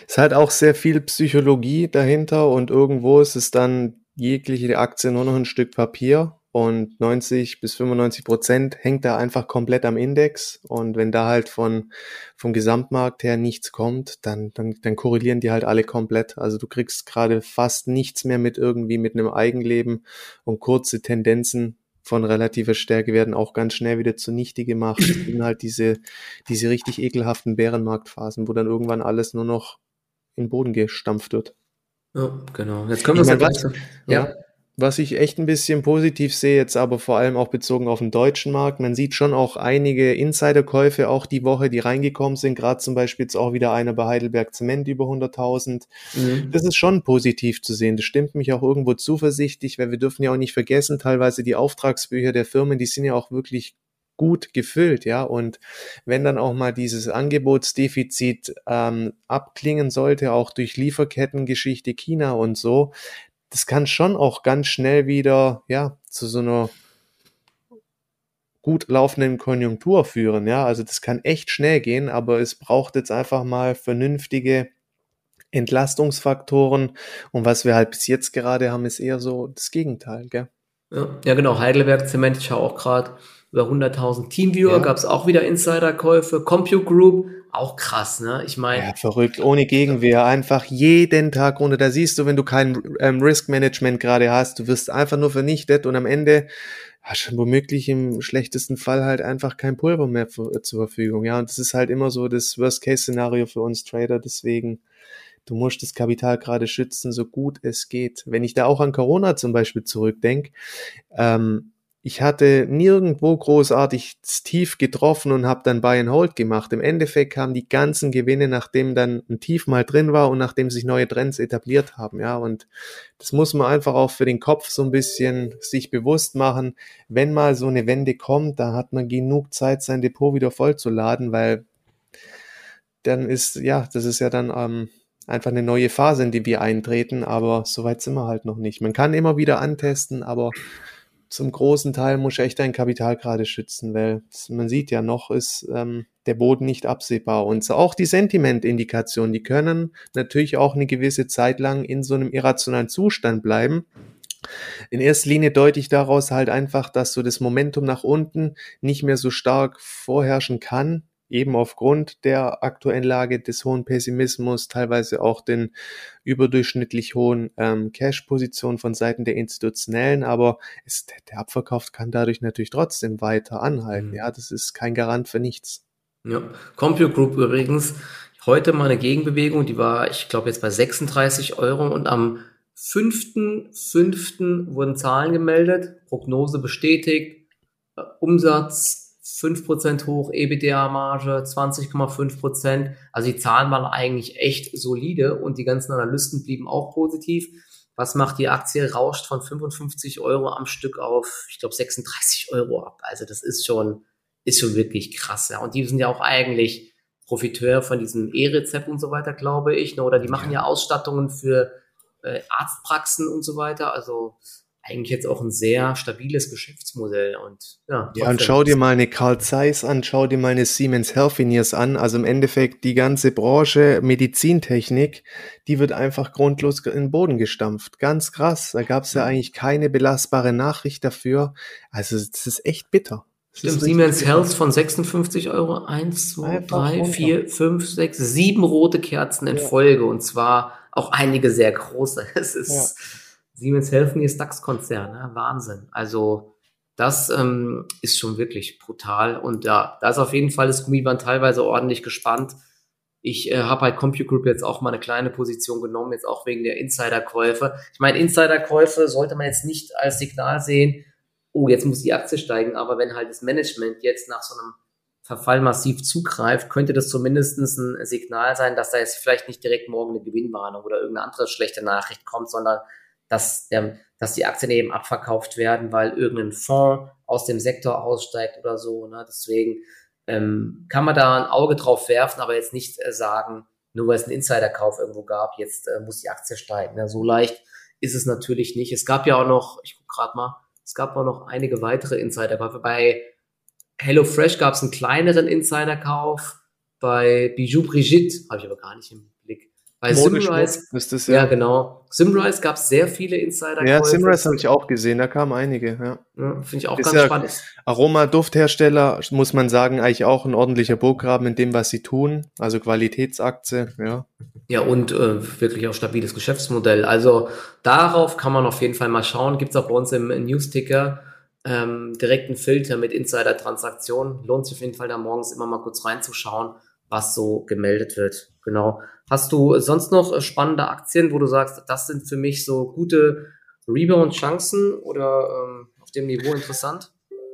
ist halt auch sehr viel Psychologie dahinter und irgendwo ist es dann jegliche Aktie nur noch ein Stück Papier und 90 bis 95 Prozent hängt da einfach komplett am Index und wenn da halt von vom Gesamtmarkt her nichts kommt, dann dann, dann korrelieren die halt alle komplett. Also du kriegst gerade fast nichts mehr mit irgendwie mit einem Eigenleben und kurze Tendenzen von relativer Stärke werden auch ganz schnell wieder zunichte gemacht. Das sind halt diese diese richtig ekelhaften Bärenmarktphasen, wo dann irgendwann alles nur noch in den Boden gestampft wird. Ja, genau. Jetzt können wir es ja gleich. Ja. ja. Was ich echt ein bisschen positiv sehe, jetzt aber vor allem auch bezogen auf den deutschen Markt, man sieht schon auch einige Insiderkäufe auch die Woche, die reingekommen sind, gerade zum Beispiel jetzt auch wieder einer bei Heidelberg Zement über 100.000. Mhm. Das ist schon positiv zu sehen. Das stimmt mich auch irgendwo zuversichtlich, weil wir dürfen ja auch nicht vergessen, teilweise die Auftragsbücher der Firmen, die sind ja auch wirklich gut gefüllt, ja. Und wenn dann auch mal dieses Angebotsdefizit ähm, abklingen sollte, auch durch Lieferkettengeschichte China und so, das kann schon auch ganz schnell wieder, ja, zu so einer gut laufenden Konjunktur führen, ja. Also das kann echt schnell gehen, aber es braucht jetzt einfach mal vernünftige Entlastungsfaktoren. Und was wir halt bis jetzt gerade haben, ist eher so das Gegenteil, gell? Ja, ja genau. Heidelberg Zement, ich schaue auch gerade über 100.000 Teamviewer, ja. gab es auch wieder Insiderkäufe. Compute Group, auch krass, ne? Ich meine. Ja, verrückt, ohne Gegenwehr, einfach jeden Tag runter. Da siehst du, wenn du kein ähm, Risk Management gerade hast, du wirst einfach nur vernichtet und am Ende hast du womöglich im schlechtesten Fall halt einfach kein Pulver mehr äh, zur Verfügung. Ja, und das ist halt immer so das Worst-Case-Szenario für uns Trader. Deswegen, du musst das Kapital gerade schützen, so gut es geht. Wenn ich da auch an Corona zum Beispiel zurückdenke, ähm, ich hatte nirgendwo großartig tief getroffen und habe dann Buy and Hold gemacht. Im Endeffekt kamen die ganzen Gewinne, nachdem dann ein Tief mal drin war und nachdem sich neue Trends etabliert haben. Ja, und das muss man einfach auch für den Kopf so ein bisschen sich bewusst machen. Wenn mal so eine Wende kommt, da hat man genug Zeit, sein Depot wieder vollzuladen, weil dann ist, ja, das ist ja dann ähm, einfach eine neue Phase, in die wir eintreten, aber so weit sind wir halt noch nicht. Man kann immer wieder antesten, aber zum großen Teil muss ich echt dein Kapital gerade schützen, weil man sieht ja noch, ist ähm, der Boden nicht absehbar. Und so auch die Sentimentindikationen, die können natürlich auch eine gewisse Zeit lang in so einem irrationalen Zustand bleiben. In erster Linie deute ich daraus halt einfach, dass so das Momentum nach unten nicht mehr so stark vorherrschen kann, eben aufgrund der aktuellen Lage des hohen Pessimismus, teilweise auch den überdurchschnittlich hohen ähm, Cash-Positionen von Seiten der Institutionellen, aber es, der Abverkauf kann dadurch natürlich trotzdem weiter anhalten. Mhm. Ja, das ist kein Garant für nichts. Ja, Compute Group übrigens, heute mal eine Gegenbewegung, die war, ich glaube, jetzt bei 36 Euro und am 5.5. wurden Zahlen gemeldet, Prognose bestätigt, Umsatz 5% hoch, EBITDA-Marge 20,5%. Also die Zahlen waren eigentlich echt solide und die ganzen Analysten blieben auch positiv. Was macht die Aktie? Rauscht von 55 Euro am Stück auf, ich glaube, 36 Euro ab. Also das ist schon, ist schon wirklich krass. Ja. Und die sind ja auch eigentlich Profiteur von diesem E-Rezept und so weiter, glaube ich. Ne? Oder die machen ja Ausstattungen für äh, Arztpraxen und so weiter. Also eigentlich jetzt auch ein sehr stabiles Geschäftsmodell und ja. Ja, und schau dir mal eine Carl Zeiss an, schau dir mal eine Siemens Healthineers an. Also im Endeffekt die ganze Branche Medizintechnik, die wird einfach grundlos in den Boden gestampft. Ganz krass. Da gab es ja eigentlich keine belastbare Nachricht dafür. Also das ist echt bitter. Stimmt, Siemens Health von 56 Euro. Eins, zwei, drei, vier, fünf, sechs, sieben rote Kerzen in ja. Folge und zwar auch einige sehr große. Es ist. Ja Siemens Healthineers ist DAX-Konzern, ne? Wahnsinn. Also das ähm, ist schon wirklich brutal. Und ja, da ist auf jeden Fall das Gummiband teilweise ordentlich gespannt. Ich äh, habe halt Compute Group jetzt auch mal eine kleine Position genommen, jetzt auch wegen der Insiderkäufe. Ich meine, Insiderkäufe sollte man jetzt nicht als Signal sehen, oh, jetzt muss die Aktie steigen, aber wenn halt das Management jetzt nach so einem Verfall massiv zugreift, könnte das zumindest ein Signal sein, dass da jetzt vielleicht nicht direkt morgen eine Gewinnwarnung oder irgendeine andere schlechte Nachricht kommt, sondern dass, ähm, dass die Aktien eben abverkauft werden, weil irgendein Fonds aus dem Sektor aussteigt oder so. Ne? Deswegen ähm, kann man da ein Auge drauf werfen, aber jetzt nicht äh, sagen, nur weil es einen Insiderkauf irgendwo gab, jetzt äh, muss die Aktie steigen. Ne? So leicht ist es natürlich nicht. Es gab ja auch noch, ich gucke gerade mal, es gab auch noch einige weitere Insiderkäufe. Bei HelloFresh gab es einen kleineren Insiderkauf. Bei Bijou Brigitte, habe ich aber gar nicht im bei Simrise, das, ja. ja genau. Simrise gab es sehr viele Insider. Ja, Simrise habe ich auch gesehen, da kamen einige. Ja. ja Finde ich auch ist ganz ja spannend. Aroma-Dufthersteller, muss man sagen, eigentlich auch ein ordentlicher Burggraben in dem, was sie tun. Also Qualitätsaktie, ja. Ja, und äh, wirklich auch stabiles Geschäftsmodell. Also darauf kann man auf jeden Fall mal schauen. Gibt es auch bei uns im News-Ticker ähm, direkt einen Filter mit Insider-Transaktionen. Lohnt sich auf jeden Fall da morgens immer mal kurz reinzuschauen, was so gemeldet wird. Genau. Hast du sonst noch äh, spannende Aktien, wo du sagst, das sind für mich so gute Rebound-Chancen oder ähm, auf dem Niveau interessant?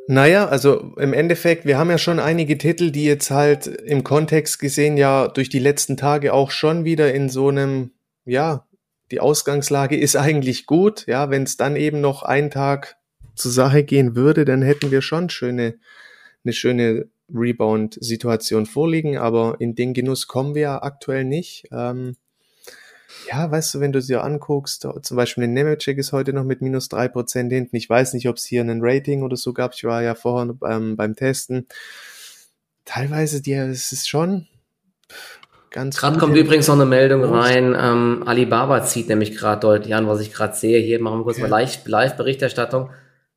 Naja, also im Endeffekt, wir haben ja schon einige Titel, die jetzt halt im Kontext gesehen ja durch die letzten Tage auch schon wieder in so einem, ja, die Ausgangslage ist eigentlich gut. Ja, wenn es dann eben noch einen Tag zur Sache gehen würde, dann hätten wir schon schöne, eine schöne Rebound-Situation vorliegen, aber in den Genuss kommen wir ja aktuell nicht. Ähm, ja, weißt du, wenn du dir anguckst, zum Beispiel den Nemetschek ist heute noch mit minus drei Prozent hinten. Ich weiß nicht, ob es hier ein Rating oder so gab. Ich war ja vorher ähm, beim Testen. Teilweise, die, es ist schon ganz Gerade kommt übrigens noch eine Meldung rein. Ähm, Alibaba zieht nämlich gerade deutlich an, was ich gerade sehe. Hier machen wir kurz okay. mal Live-Berichterstattung.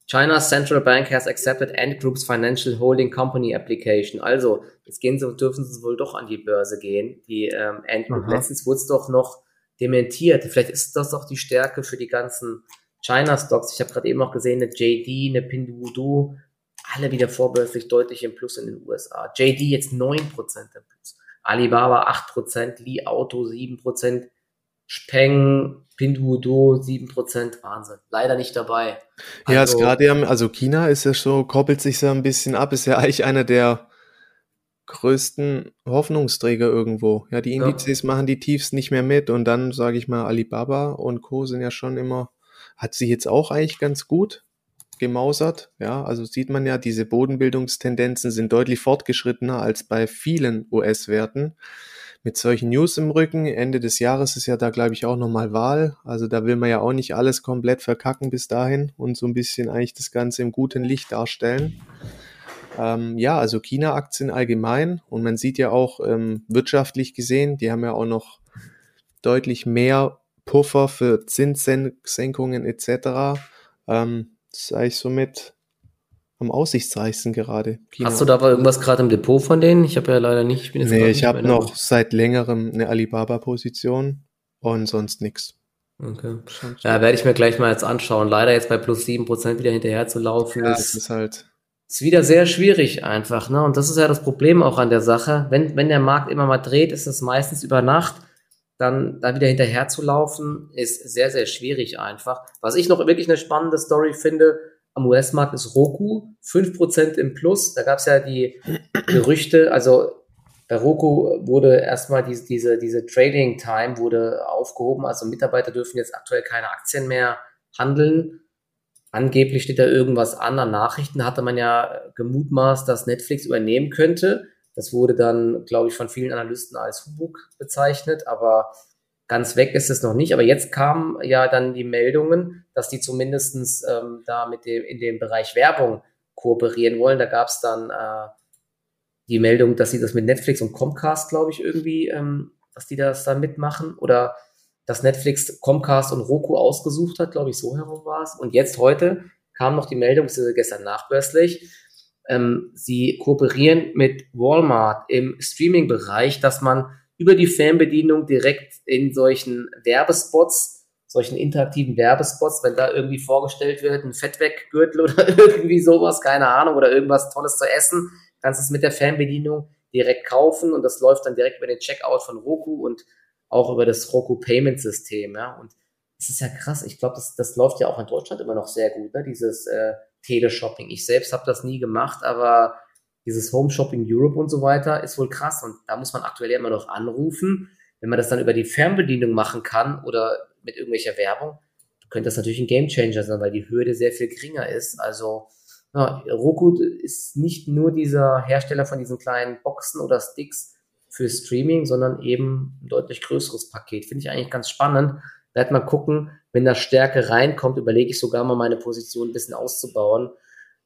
China's central bank has accepted Ant Group's financial holding company application. Also, jetzt gehen sie, dürfen sie wohl doch an die Börse gehen, die ähm, Ant Group. Aha. Letztens wurde es doch noch dementiert. Vielleicht ist das doch die Stärke für die ganzen China-Stocks. Ich habe gerade eben auch gesehen, eine JD, eine Pinduoduo, alle wieder vorbörslich deutlich im Plus in den USA. JD jetzt 9% im Plus. Alibaba 8%, Li Auto 7%, Speng, Pinduoduo 7%, Wahnsinn. Leider nicht dabei. Ja, also, gerade also China ist ja so, koppelt sich so ein bisschen ab, ist ja eigentlich einer der größten Hoffnungsträger irgendwo. Ja, die Indizes ja. machen die Tiefs nicht mehr mit und dann sage ich mal, Alibaba und Co. sind ja schon immer, hat sie jetzt auch eigentlich ganz gut gemausert. Ja, also sieht man ja, diese Bodenbildungstendenzen sind deutlich fortgeschrittener als bei vielen US-Werten mit solchen News im Rücken. Ende des Jahres ist ja da, glaube ich, auch nochmal Wahl. Also da will man ja auch nicht alles komplett verkacken bis dahin und so ein bisschen eigentlich das Ganze im guten Licht darstellen. Ähm, ja, also China-Aktien allgemein und man sieht ja auch ähm, wirtschaftlich gesehen, die haben ja auch noch deutlich mehr Puffer für Zinssenkungen etc. Ähm, das ist eigentlich somit am aussichtsreichsten gerade. China. Hast du da aber irgendwas gerade im Depot von denen? Ich habe ja leider nicht. Ich bin jetzt nee, ich habe noch seit längerem eine Alibaba-Position und sonst nichts. Okay. Ja, werde ich mir gleich mal jetzt anschauen. Leider jetzt bei plus sieben Prozent wieder hinterher zu laufen. Ja, ist, ist halt. Ist wieder sehr schwierig einfach, ne? Und das ist ja das Problem auch an der Sache. Wenn, wenn der Markt immer mal dreht, ist es meistens über Nacht. Dann da wieder hinterher zu laufen, ist sehr, sehr schwierig einfach. Was ich noch wirklich eine spannende Story finde, am US-Markt ist Roku 5% im Plus. Da gab es ja die Gerüchte, also bei Roku wurde erstmal diese, diese, diese Trading Time wurde aufgehoben, also Mitarbeiter dürfen jetzt aktuell keine Aktien mehr handeln. Angeblich steht da irgendwas an an Nachrichten, hatte man ja gemutmaßt, dass Netflix übernehmen könnte. Das wurde dann, glaube ich, von vielen Analysten als Humbug bezeichnet, aber Ganz weg ist es noch nicht, aber jetzt kamen ja dann die Meldungen, dass die zumindestens ähm, da mit dem, in dem Bereich Werbung kooperieren wollen. Da gab es dann äh, die Meldung, dass sie das mit Netflix und Comcast, glaube ich, irgendwie, ähm, dass die das dann mitmachen. Oder dass Netflix Comcast und Roku ausgesucht hat, glaube ich, so herum war es. Und jetzt heute kam noch die Meldung, gestern nachbörslich, ähm, sie kooperieren mit Walmart im Streaming-Bereich, dass man über die Fernbedienung direkt in solchen Werbespots solchen interaktiven Werbespots, wenn da irgendwie vorgestellt wird, ein Fettweggürtel oder irgendwie sowas, keine Ahnung, oder irgendwas Tolles zu essen, kannst du es mit der Fernbedienung direkt kaufen und das läuft dann direkt über den Checkout von Roku und auch über das Roku Payment System, ja. Und das ist ja krass. Ich glaube, das, das läuft ja auch in Deutschland immer noch sehr gut, ne? dieses äh, Teleshopping. Ich selbst habe das nie gemacht, aber dieses Home Shopping Europe und so weiter ist wohl krass. Und da muss man aktuell immer noch anrufen. Wenn man das dann über die Fernbedienung machen kann oder mit irgendwelcher Werbung, könnte das natürlich ein Gamechanger sein, weil die Hürde sehr viel geringer ist. Also ja, Roku ist nicht nur dieser Hersteller von diesen kleinen Boxen oder Sticks für Streaming, sondern eben ein deutlich größeres Paket. Finde ich eigentlich ganz spannend. Werd mal gucken, wenn da Stärke reinkommt, überlege ich sogar mal meine Position ein bisschen auszubauen.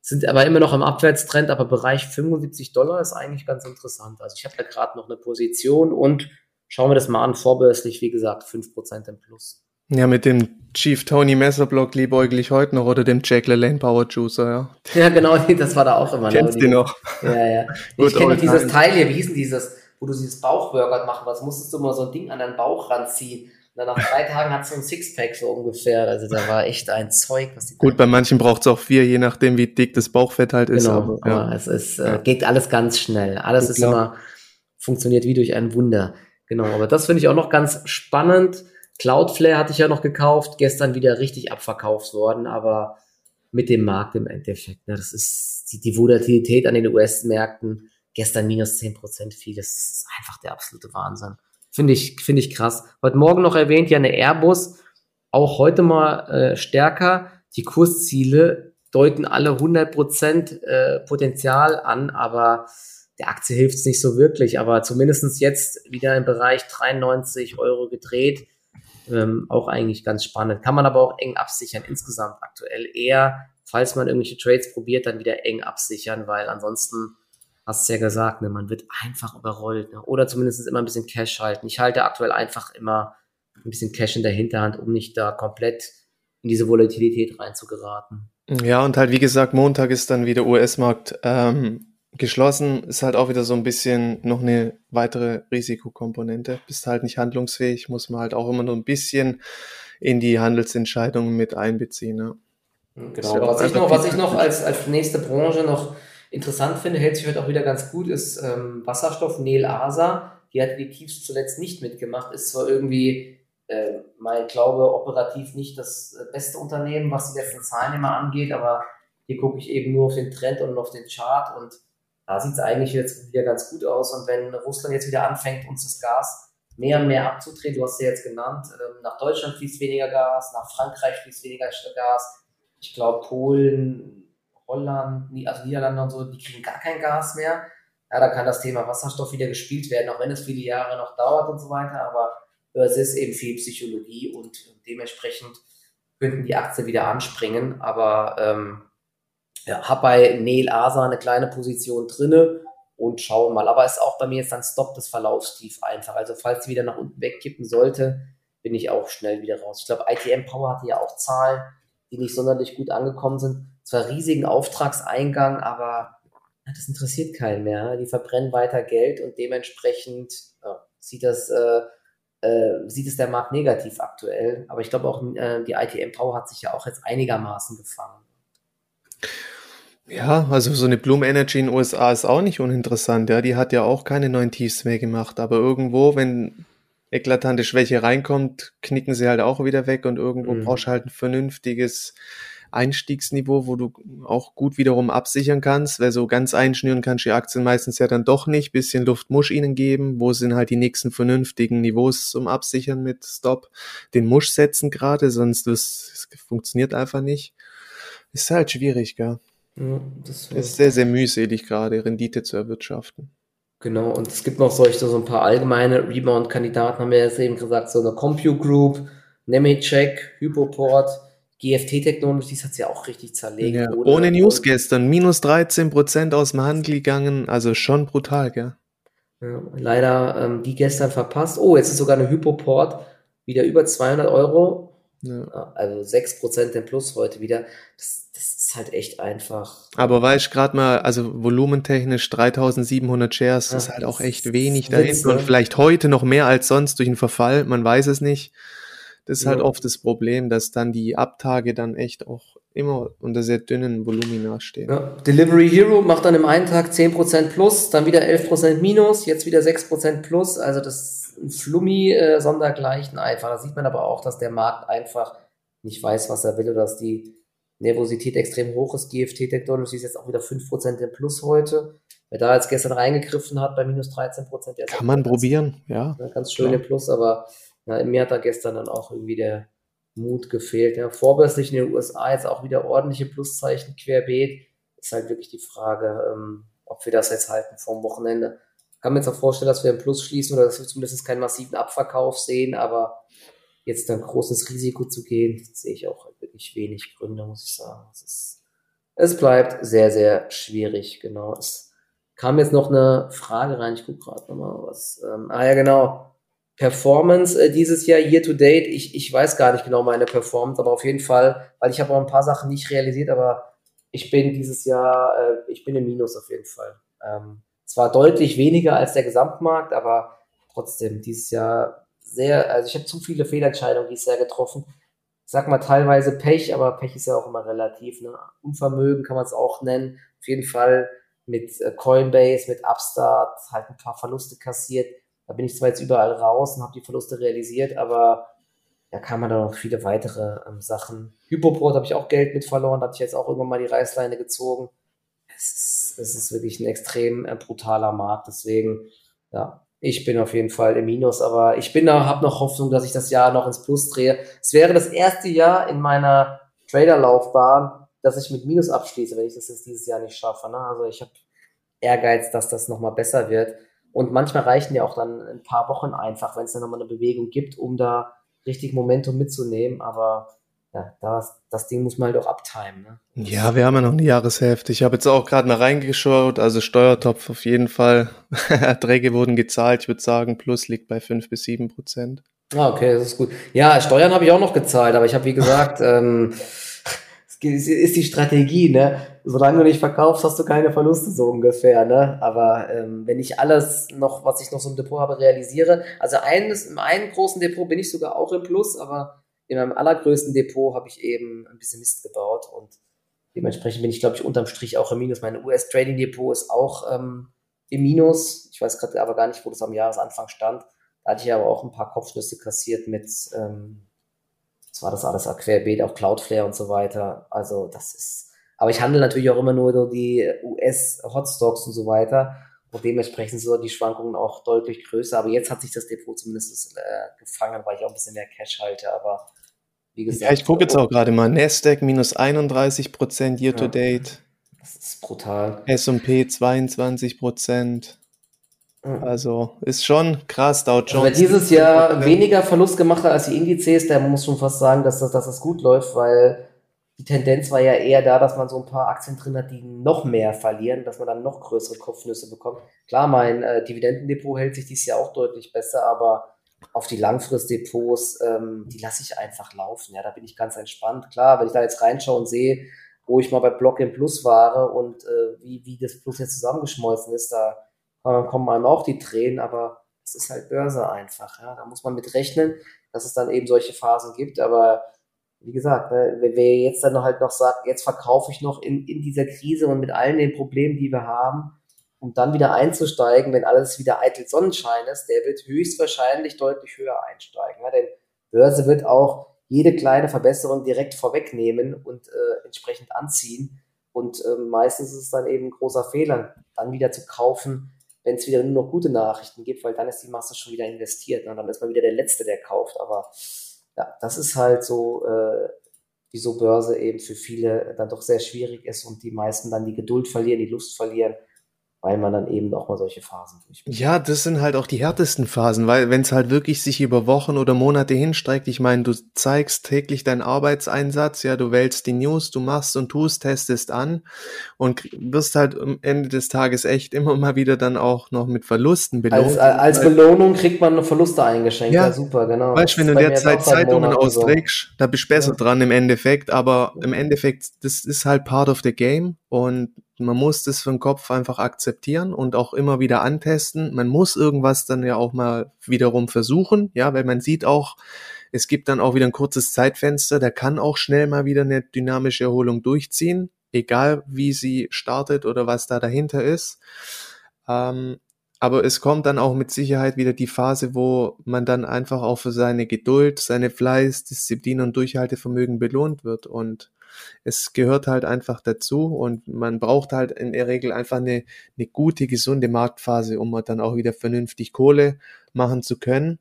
Sind aber immer noch im Abwärtstrend, aber Bereich 75 Dollar ist eigentlich ganz interessant. Also ich habe da gerade noch eine Position und schauen wir das mal an, vorbörslich, wie gesagt, 5% im Plus. Ja, mit dem Chief Tony Messerblock liebäugel ich heute noch oder dem Jack LaLanne Power Juicer, ja. Ja, genau, das war da auch immer. Kennst du noch? Ja, ja. ich kenne dieses Teil hier, wie hieß denn dieses, wo du dieses Bauchworkout machen, was musstest du mal so ein Ding an deinen Bauch ranziehen? Dann nach drei Tagen hat so ein Sixpack so ungefähr. Also da war echt ein Zeug, was die Gut, bei manchen braucht es auch vier, je nachdem, wie dick das Bauchfett halt ist. Genau, aber, ja. es ist, äh, geht alles ganz schnell. Alles ist immer, funktioniert wie durch ein Wunder. Genau, aber das finde ich auch noch ganz spannend. Cloudflare hatte ich ja noch gekauft, gestern wieder richtig abverkauft worden, aber mit dem Markt im Endeffekt. Ne, das ist die, die Volatilität an den US-Märkten. Gestern minus zehn Prozent viel. Das ist einfach der absolute Wahnsinn. Finde ich, finde ich krass. Heute Morgen noch erwähnt, ja, eine Airbus, auch heute mal äh, stärker. Die Kursziele deuten alle 100% äh, Potenzial an, aber der Aktie hilft es nicht so wirklich. Aber zumindestens jetzt wieder im Bereich 93 Euro gedreht. Ähm, auch eigentlich ganz spannend. Kann man aber auch eng absichern. Insgesamt aktuell eher, falls man irgendwelche Trades probiert, dann wieder eng absichern, weil ansonsten hast du ja gesagt, ne, man wird einfach überrollt. Ne? Oder zumindest immer ein bisschen Cash halten. Ich halte aktuell einfach immer ein bisschen Cash in der Hinterhand, um nicht da komplett in diese Volatilität reinzugeraten. Ja, und halt, wie gesagt, Montag ist dann wieder US-Markt ähm, geschlossen. Ist halt auch wieder so ein bisschen noch eine weitere Risikokomponente. Bist halt nicht handlungsfähig, muss man halt auch immer nur ein bisschen in die Handelsentscheidungen mit einbeziehen. Ne? Genau, was ich, noch, was ich noch als, als nächste Branche noch interessant finde, hält sich heute auch wieder ganz gut, ist ähm, Wasserstoff Nel Asa. Die hat die Tiefs zuletzt nicht mitgemacht, ist zwar irgendwie, äh, mein Glaube, operativ nicht das äh, beste Unternehmen, was die letzten Zahlen immer angeht, aber hier gucke ich eben nur auf den Trend und auf den Chart und da sieht es eigentlich jetzt wieder ganz gut aus. Und wenn Russland jetzt wieder anfängt, uns das Gas mehr und mehr abzudrehen, du hast ja jetzt genannt, ähm, nach Deutschland fließt weniger Gas, nach Frankreich fließt weniger Gas, ich glaube Polen, Holland, also Niederlande und so, die kriegen gar kein Gas mehr. Ja, da kann das Thema Wasserstoff wieder gespielt werden, auch wenn es viele Jahre noch dauert und so weiter. Aber es ist eben viel Psychologie und dementsprechend könnten die Aktien wieder anspringen. Aber ähm, ja, habe bei Neil Asa eine kleine Position drinne und schaue mal. Aber ist auch bei mir jetzt ein Stop des Verlaufstief einfach. Also falls sie wieder nach unten wegkippen sollte, bin ich auch schnell wieder raus. Ich glaube, ITM Power hatte ja auch Zahlen, die nicht sonderlich gut angekommen sind zwar riesigen Auftragseingang, aber das interessiert keinen mehr. Die verbrennen weiter Geld und dementsprechend ja, sieht das äh, äh, sieht es der Markt negativ aktuell. Aber ich glaube auch, äh, die ITM Power hat sich ja auch jetzt einigermaßen gefangen. Ja, also so eine Bloom Energy in den USA ist auch nicht uninteressant. Ja, die hat ja auch keine neuen Tiefs mehr gemacht. Aber irgendwo, wenn eklatante Schwäche reinkommt, knicken sie halt auch wieder weg und irgendwo mhm. brauchst du halt ein vernünftiges Einstiegsniveau, wo du auch gut wiederum absichern kannst, weil so ganz einschnüren kannst du die Aktien meistens ja dann doch nicht. Bisschen Luft muss ihnen geben. Wo sind halt die nächsten vernünftigen Niveaus zum Absichern mit Stop? Den Musch setzen gerade, sonst das, das funktioniert einfach nicht. Ist halt schwierig, gell? Ja, das ist sehr, sehr mühselig gerade, Rendite zu erwirtschaften. Genau, und es gibt noch solche, so ein paar allgemeine Rebound-Kandidaten, haben wir jetzt eben gesagt, so eine Compute Group, Nemetschek, Hypoport, GFT Technologies hat es ja auch richtig zerlegt. Ja, ohne News gestern, minus 13 Prozent aus dem Handel gegangen, also schon brutal, gell? Ja, leider ähm, die gestern verpasst. Oh, jetzt ist sogar eine Hypoport wieder über 200 Euro. Ja. Also 6 Prozent im Plus heute wieder. Das, das ist halt echt einfach. Aber ich gerade mal, also volumentechnisch 3700 Shares ja, ist halt auch echt wenig dahinter. Und vielleicht heute noch mehr als sonst durch den Verfall, man weiß es nicht. Das ist halt oft das Problem, dass dann die Abtage dann echt auch immer unter sehr dünnen Volumina stehen. Ja. Delivery Hero macht dann im einen Tag 10% plus, dann wieder 11% minus, jetzt wieder 6% plus. Also das ist ein Flummi äh, sondergleichen einfach. Da sieht man aber auch, dass der Markt einfach nicht weiß, was er will oder dass die Nervosität extrem hoch ist. GFT Technologies ist jetzt auch wieder 5% im Plus heute. Wer da jetzt gestern reingegriffen hat bei minus 13 Prozent, kann man probieren, ja. Ganz schöne ja. Plus, aber ja, mir hat da gestern dann auch irgendwie der Mut gefehlt. Ja, vorbörslich in den USA jetzt auch wieder ordentliche Pluszeichen querbeet. Ist halt wirklich die Frage, ähm, ob wir das jetzt halten vom Wochenende. Kann mir jetzt auch vorstellen, dass wir im Plus schließen oder dass wir zumindest keinen massiven Abverkauf sehen, aber jetzt dann großes Risiko zu gehen, sehe ich auch wirklich wenig Gründe, muss ich sagen. Es, ist, es bleibt sehr, sehr schwierig, genau. Es kam jetzt noch eine Frage rein. Ich gucke gerade nochmal was. Ähm, ah ja, genau. Performance äh, dieses Jahr, year to date. Ich, ich weiß gar nicht genau meine Performance, aber auf jeden Fall, weil ich habe auch ein paar Sachen nicht realisiert, aber ich bin dieses Jahr, äh, ich bin im Minus auf jeden Fall. Ähm, zwar deutlich weniger als der Gesamtmarkt, aber trotzdem dieses Jahr sehr, also ich habe zu viele Fehlentscheidungen dieses Jahr getroffen. Ich sag mal teilweise Pech, aber Pech ist ja auch immer relativ. Ne? Unvermögen kann man es auch nennen. Auf jeden Fall mit äh, Coinbase, mit Upstart halt ein paar Verluste kassiert. Da bin ich zwar jetzt überall raus und habe die Verluste realisiert, aber da kann man da noch viele weitere ähm, Sachen. Hypoport habe ich auch Geld mit verloren, da hatte ich jetzt auch irgendwann mal die Reißleine gezogen. Es ist, es ist wirklich ein extrem äh, brutaler Markt, deswegen, ja, ich bin auf jeden Fall im Minus, aber ich bin da, habe noch Hoffnung, dass ich das Jahr noch ins Plus drehe. Es wäre das erste Jahr in meiner Traderlaufbahn, dass ich mit Minus abschließe, wenn ich das jetzt dieses Jahr nicht schaffe. Ne? Also ich habe Ehrgeiz, dass das nochmal besser wird. Und manchmal reichen ja auch dann ein paar Wochen einfach, wenn es dann nochmal eine Bewegung gibt, um da richtig Momentum mitzunehmen. Aber ja, das, das Ding muss man halt auch abtimen. Ne? Ja, wir haben ja noch eine Jahreshälfte. Ich habe jetzt auch gerade mal reingeschaut, also Steuertopf auf jeden Fall. Erträge wurden gezahlt, ich würde sagen, plus liegt bei fünf bis sieben Prozent. Ah, okay, das ist gut. Ja, Steuern habe ich auch noch gezahlt, aber ich habe, wie gesagt, ähm, ist die Strategie, ne? Solange du nicht verkaufst, hast du keine Verluste so ungefähr, ne? Aber ähm, wenn ich alles noch, was ich noch so im Depot habe, realisiere, also eines, im einen großen Depot bin ich sogar auch im Plus, aber in meinem allergrößten Depot habe ich eben ein bisschen Mist gebaut und dementsprechend bin ich, glaube ich, unterm Strich auch im Minus. Mein US-Trading-Depot ist auch ähm, im Minus. Ich weiß gerade aber gar nicht, wo das am Jahresanfang stand. Da hatte ich aber auch ein paar Kopfnüsse kassiert mit ähm, das war das alles querbeet, auch Cloudflare und so weiter. Also das ist, aber ich handle natürlich auch immer nur die US-Hotstocks und so weiter. Und dementsprechend sind die Schwankungen auch deutlich größer. Aber jetzt hat sich das Depot zumindest äh, gefangen, weil ich auch ein bisschen mehr Cash halte. Aber wie gesagt. Ja, ich gucke jetzt auch gerade mal. Nasdaq minus 31 Prozent year to date. Das ist brutal. S&P 22 Prozent. Also ist schon krass, Dow Jones. Also dieses Jahr weniger Verlust gemacht hat als die Indizes, der muss schon fast sagen, dass das, dass das gut läuft, weil die Tendenz war ja eher da, dass man so ein paar Aktien drin hat, die noch mehr verlieren, dass man dann noch größere Kopfnüsse bekommt. Klar, mein äh, Dividendendepot hält sich dieses Jahr auch deutlich besser, aber auf die Langfristdepots, ähm, die lasse ich einfach laufen. Ja, da bin ich ganz entspannt. Klar, wenn ich da jetzt reinschaue und sehe, wo ich mal bei Block im Plus war und äh, wie, wie das Plus jetzt zusammengeschmolzen ist, da kommen einem auch die Tränen, aber es ist halt Börse einfach. Ja? Da muss man mit rechnen, dass es dann eben solche Phasen gibt. Aber wie gesagt, ne, wer jetzt dann halt noch sagt, jetzt verkaufe ich noch in, in dieser Krise und mit allen den Problemen, die wir haben, um dann wieder einzusteigen, wenn alles wieder eitel Sonnenschein ist, der wird höchstwahrscheinlich deutlich höher einsteigen. Ja? Denn Börse wird auch jede kleine Verbesserung direkt vorwegnehmen und äh, entsprechend anziehen. Und äh, meistens ist es dann eben ein großer Fehler, dann wieder zu kaufen, wenn es wieder nur noch gute Nachrichten gibt, weil dann ist die Masse schon wieder investiert. Ne? Dann ist man wieder der Letzte, der kauft. Aber ja, das ist halt so, äh, wie so Börse eben für viele dann doch sehr schwierig ist und die meisten dann die Geduld verlieren, die Lust verlieren weil man dann eben auch mal solche Phasen durchmacht. Ja, das sind halt auch die härtesten Phasen, weil wenn es halt wirklich sich über Wochen oder Monate hinstreckt, ich meine, du zeigst täglich deinen Arbeitseinsatz, ja, du wählst die News, du machst und tust, testest an und wirst halt am Ende des Tages echt immer mal wieder dann auch noch mit Verlusten belohnt. Als, als Belohnung kriegt man Verluste eingeschenkt, ja, ja super, genau. Weißt du, wenn du derzeit Zeitungen austrägst, so. da bist du besser ja. dran im Endeffekt, aber im Endeffekt, das ist halt part of the game und man muss das für den Kopf einfach akzeptieren und auch immer wieder antesten. Man muss irgendwas dann ja auch mal wiederum versuchen, ja, weil man sieht auch, Es gibt dann auch wieder ein kurzes Zeitfenster, der kann auch schnell mal wieder eine dynamische Erholung durchziehen, egal wie sie startet oder was da dahinter ist. Ähm, aber es kommt dann auch mit Sicherheit wieder die Phase, wo man dann einfach auch für seine Geduld, seine Fleiß, Disziplin und Durchhaltevermögen belohnt wird. Und es gehört halt einfach dazu und man braucht halt in der Regel einfach eine, eine gute, gesunde Marktphase, um dann auch wieder vernünftig Kohle machen zu können.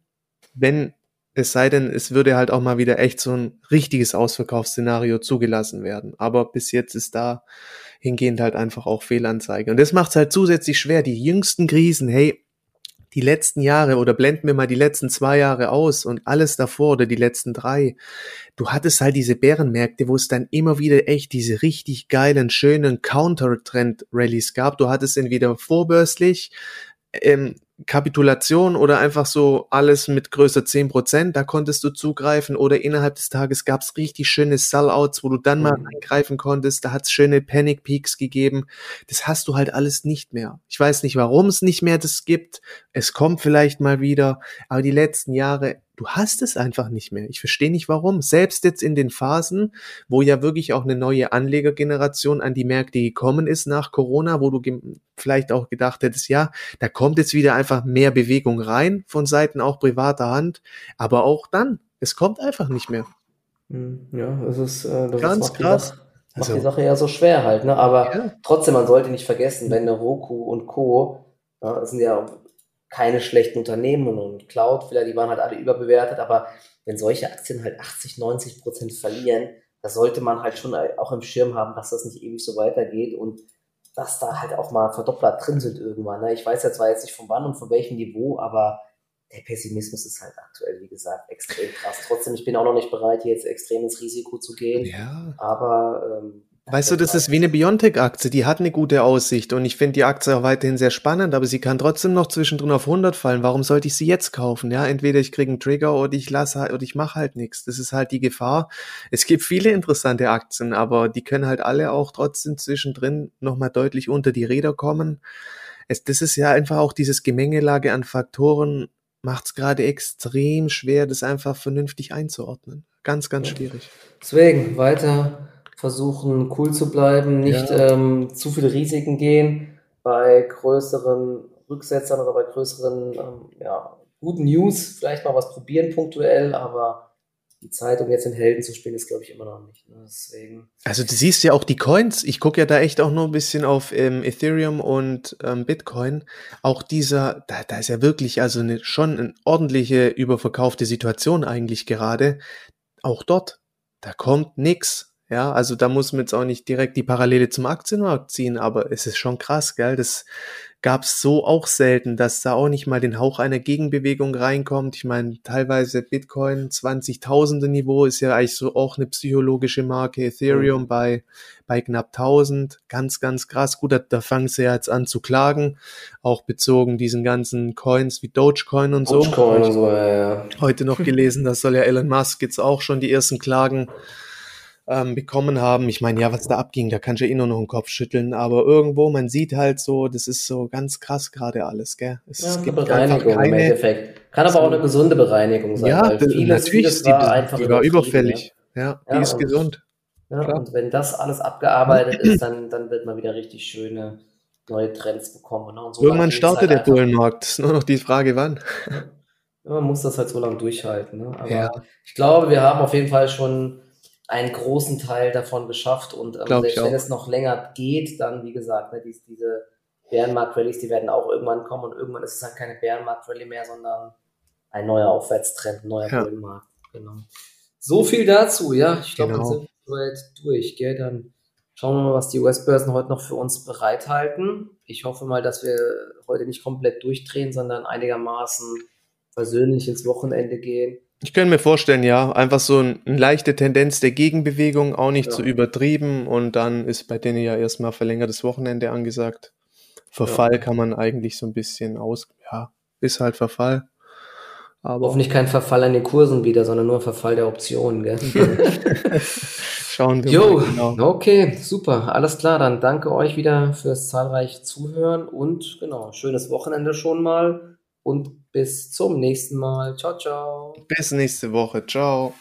Wenn es sei denn, es würde halt auch mal wieder echt so ein richtiges Ausverkaufsszenario zugelassen werden. Aber bis jetzt ist da hingehend halt einfach auch Fehlanzeige. Und das macht es halt zusätzlich schwer. Die jüngsten Krisen, hey, die letzten Jahre oder blenden wir mal die letzten zwei Jahre aus und alles davor oder die letzten drei. Du hattest halt diese Bärenmärkte, wo es dann immer wieder echt diese richtig geilen, schönen Counter-Trend-Rallies gab. Du hattest entweder vorbörslich, ähm, Kapitulation oder einfach so alles mit größer 10%, da konntest du zugreifen oder innerhalb des Tages gab es richtig schöne Sellouts, wo du dann mal mhm. eingreifen konntest, da hat es schöne Panic Peaks gegeben. Das hast du halt alles nicht mehr. Ich weiß nicht, warum es nicht mehr das gibt. Es kommt vielleicht mal wieder, aber die letzten Jahre du hast es einfach nicht mehr. Ich verstehe nicht warum. Selbst jetzt in den Phasen, wo ja wirklich auch eine neue Anlegergeneration an die Märkte gekommen ist nach Corona, wo du vielleicht auch gedacht hättest, ja, da kommt jetzt wieder einfach mehr Bewegung rein von Seiten auch privater Hand. Aber auch dann, es kommt einfach nicht mehr. Hm, ja, es ist äh, das ganz ist, krass. Macht also, die Sache ja so schwer halt, ne? Aber ja. trotzdem, man sollte nicht vergessen, wenn eine Roku und Co. Ja, das sind ja keine schlechten Unternehmen und Cloudflare, die waren halt alle überbewertet, aber wenn solche Aktien halt 80, 90 Prozent verlieren, da sollte man halt schon auch im Schirm haben, dass das nicht ewig so weitergeht und dass da halt auch mal Verdoppler drin sind irgendwann. Ne? Ich weiß ja zwar jetzt nicht von wann und von welchem Niveau, aber der Pessimismus ist halt aktuell, wie gesagt, extrem krass. Trotzdem, ich bin auch noch nicht bereit, jetzt extrem ins Risiko zu gehen. Ja. Aber ähm, Weißt du, das ist wie eine Biontech-Aktie, die hat eine gute Aussicht und ich finde die Aktie auch weiterhin sehr spannend, aber sie kann trotzdem noch zwischendrin auf 100 fallen. Warum sollte ich sie jetzt kaufen? Ja, entweder ich kriege einen Trigger oder ich lasse halt, oder ich mache halt nichts. Das ist halt die Gefahr. Es gibt viele interessante Aktien, aber die können halt alle auch trotzdem zwischendrin nochmal deutlich unter die Räder kommen. Es, das ist ja einfach auch dieses Gemengelage an Faktoren, macht es gerade extrem schwer, das einfach vernünftig einzuordnen. Ganz, ganz schwierig. Deswegen weiter versuchen, cool zu bleiben, nicht ja. ähm, zu viele Risiken gehen bei größeren Rücksetzern oder bei größeren, ähm, ja, guten News, vielleicht mal was probieren punktuell, aber die Zeit, um jetzt in Helden zu spielen, ist, glaube ich, immer noch nicht. Ne? Deswegen. Also du siehst ja auch die Coins. Ich gucke ja da echt auch nur ein bisschen auf ähm, Ethereum und ähm, Bitcoin. Auch dieser, da, da ist ja wirklich also eine, schon eine ordentliche überverkaufte Situation eigentlich gerade. Auch dort, da kommt nix. Ja, also da muss man jetzt auch nicht direkt die Parallele zum Aktienmarkt ziehen, aber es ist schon krass, gell? Das gab's so auch selten, dass da auch nicht mal den Hauch einer Gegenbewegung reinkommt. Ich meine, teilweise Bitcoin 20.000er Niveau ist ja eigentlich so auch eine psychologische Marke. Ethereum mhm. bei, bei knapp 1000. Ganz, ganz krass. Gut, da, da fangen sie ja jetzt an zu klagen. Auch bezogen diesen ganzen Coins wie Dogecoin und Dogecoin so. Dogecoin und so, ja, ja. Heute noch gelesen, das soll ja Elon Musk jetzt auch schon die ersten Klagen ähm, bekommen haben. Ich meine, ja, was da abging, da kannst du eh nur noch den Kopf schütteln, aber irgendwo, man sieht halt so, das ist so ganz krass gerade alles, gell? Es ja, gibt Bereinigung keine, im Endeffekt. Kann aber auch eine gesunde Bereinigung sein. Ja, das, vieles, natürlich ist die, war einfach die war überfällig. Ja, ja, ja die ist und, gesund. Ja, und wenn das alles abgearbeitet ist, dann, dann wird man wieder richtig schöne neue Trends bekommen. Ne? So Irgendwann startet halt der Bullenmarkt. ist nur noch die Frage, wann. Ja, man muss das halt so lange durchhalten. Ne? Aber ja. ich glaube, wir haben auf jeden Fall schon einen großen Teil davon geschafft. Und ähm, selbst wenn es noch länger geht, dann, wie gesagt, ne, dies, diese Bärenmarkt-Rallies, die werden auch irgendwann kommen und irgendwann ist es dann keine Bärenmarkt-Rallye mehr, sondern ein neuer Aufwärtstrend, ein neuer ja. Bullenmarkt. Genau. So viel dazu, ja. Ich glaube, genau. sind wir soweit durch. Gell? Dann schauen wir mal, was die US-Börsen heute noch für uns bereithalten. Ich hoffe mal, dass wir heute nicht komplett durchdrehen, sondern einigermaßen persönlich ins Wochenende gehen. Ich könnte mir vorstellen, ja, einfach so ein, eine leichte Tendenz der Gegenbewegung, auch nicht ja. zu übertrieben und dann ist bei denen ja erstmal verlängertes Wochenende angesagt. Verfall ja. kann man eigentlich so ein bisschen aus, ja, ist halt Verfall. Aber Hoffentlich kein Verfall an den Kursen wieder, sondern nur Verfall der Optionen, gell? Schauen wir jo, mal. Genau. Okay, super. Alles klar. Dann danke euch wieder fürs zahlreiche Zuhören und genau, schönes Wochenende schon mal. Und bis zum nächsten Mal. Ciao, ciao. Bis nächste Woche. Ciao.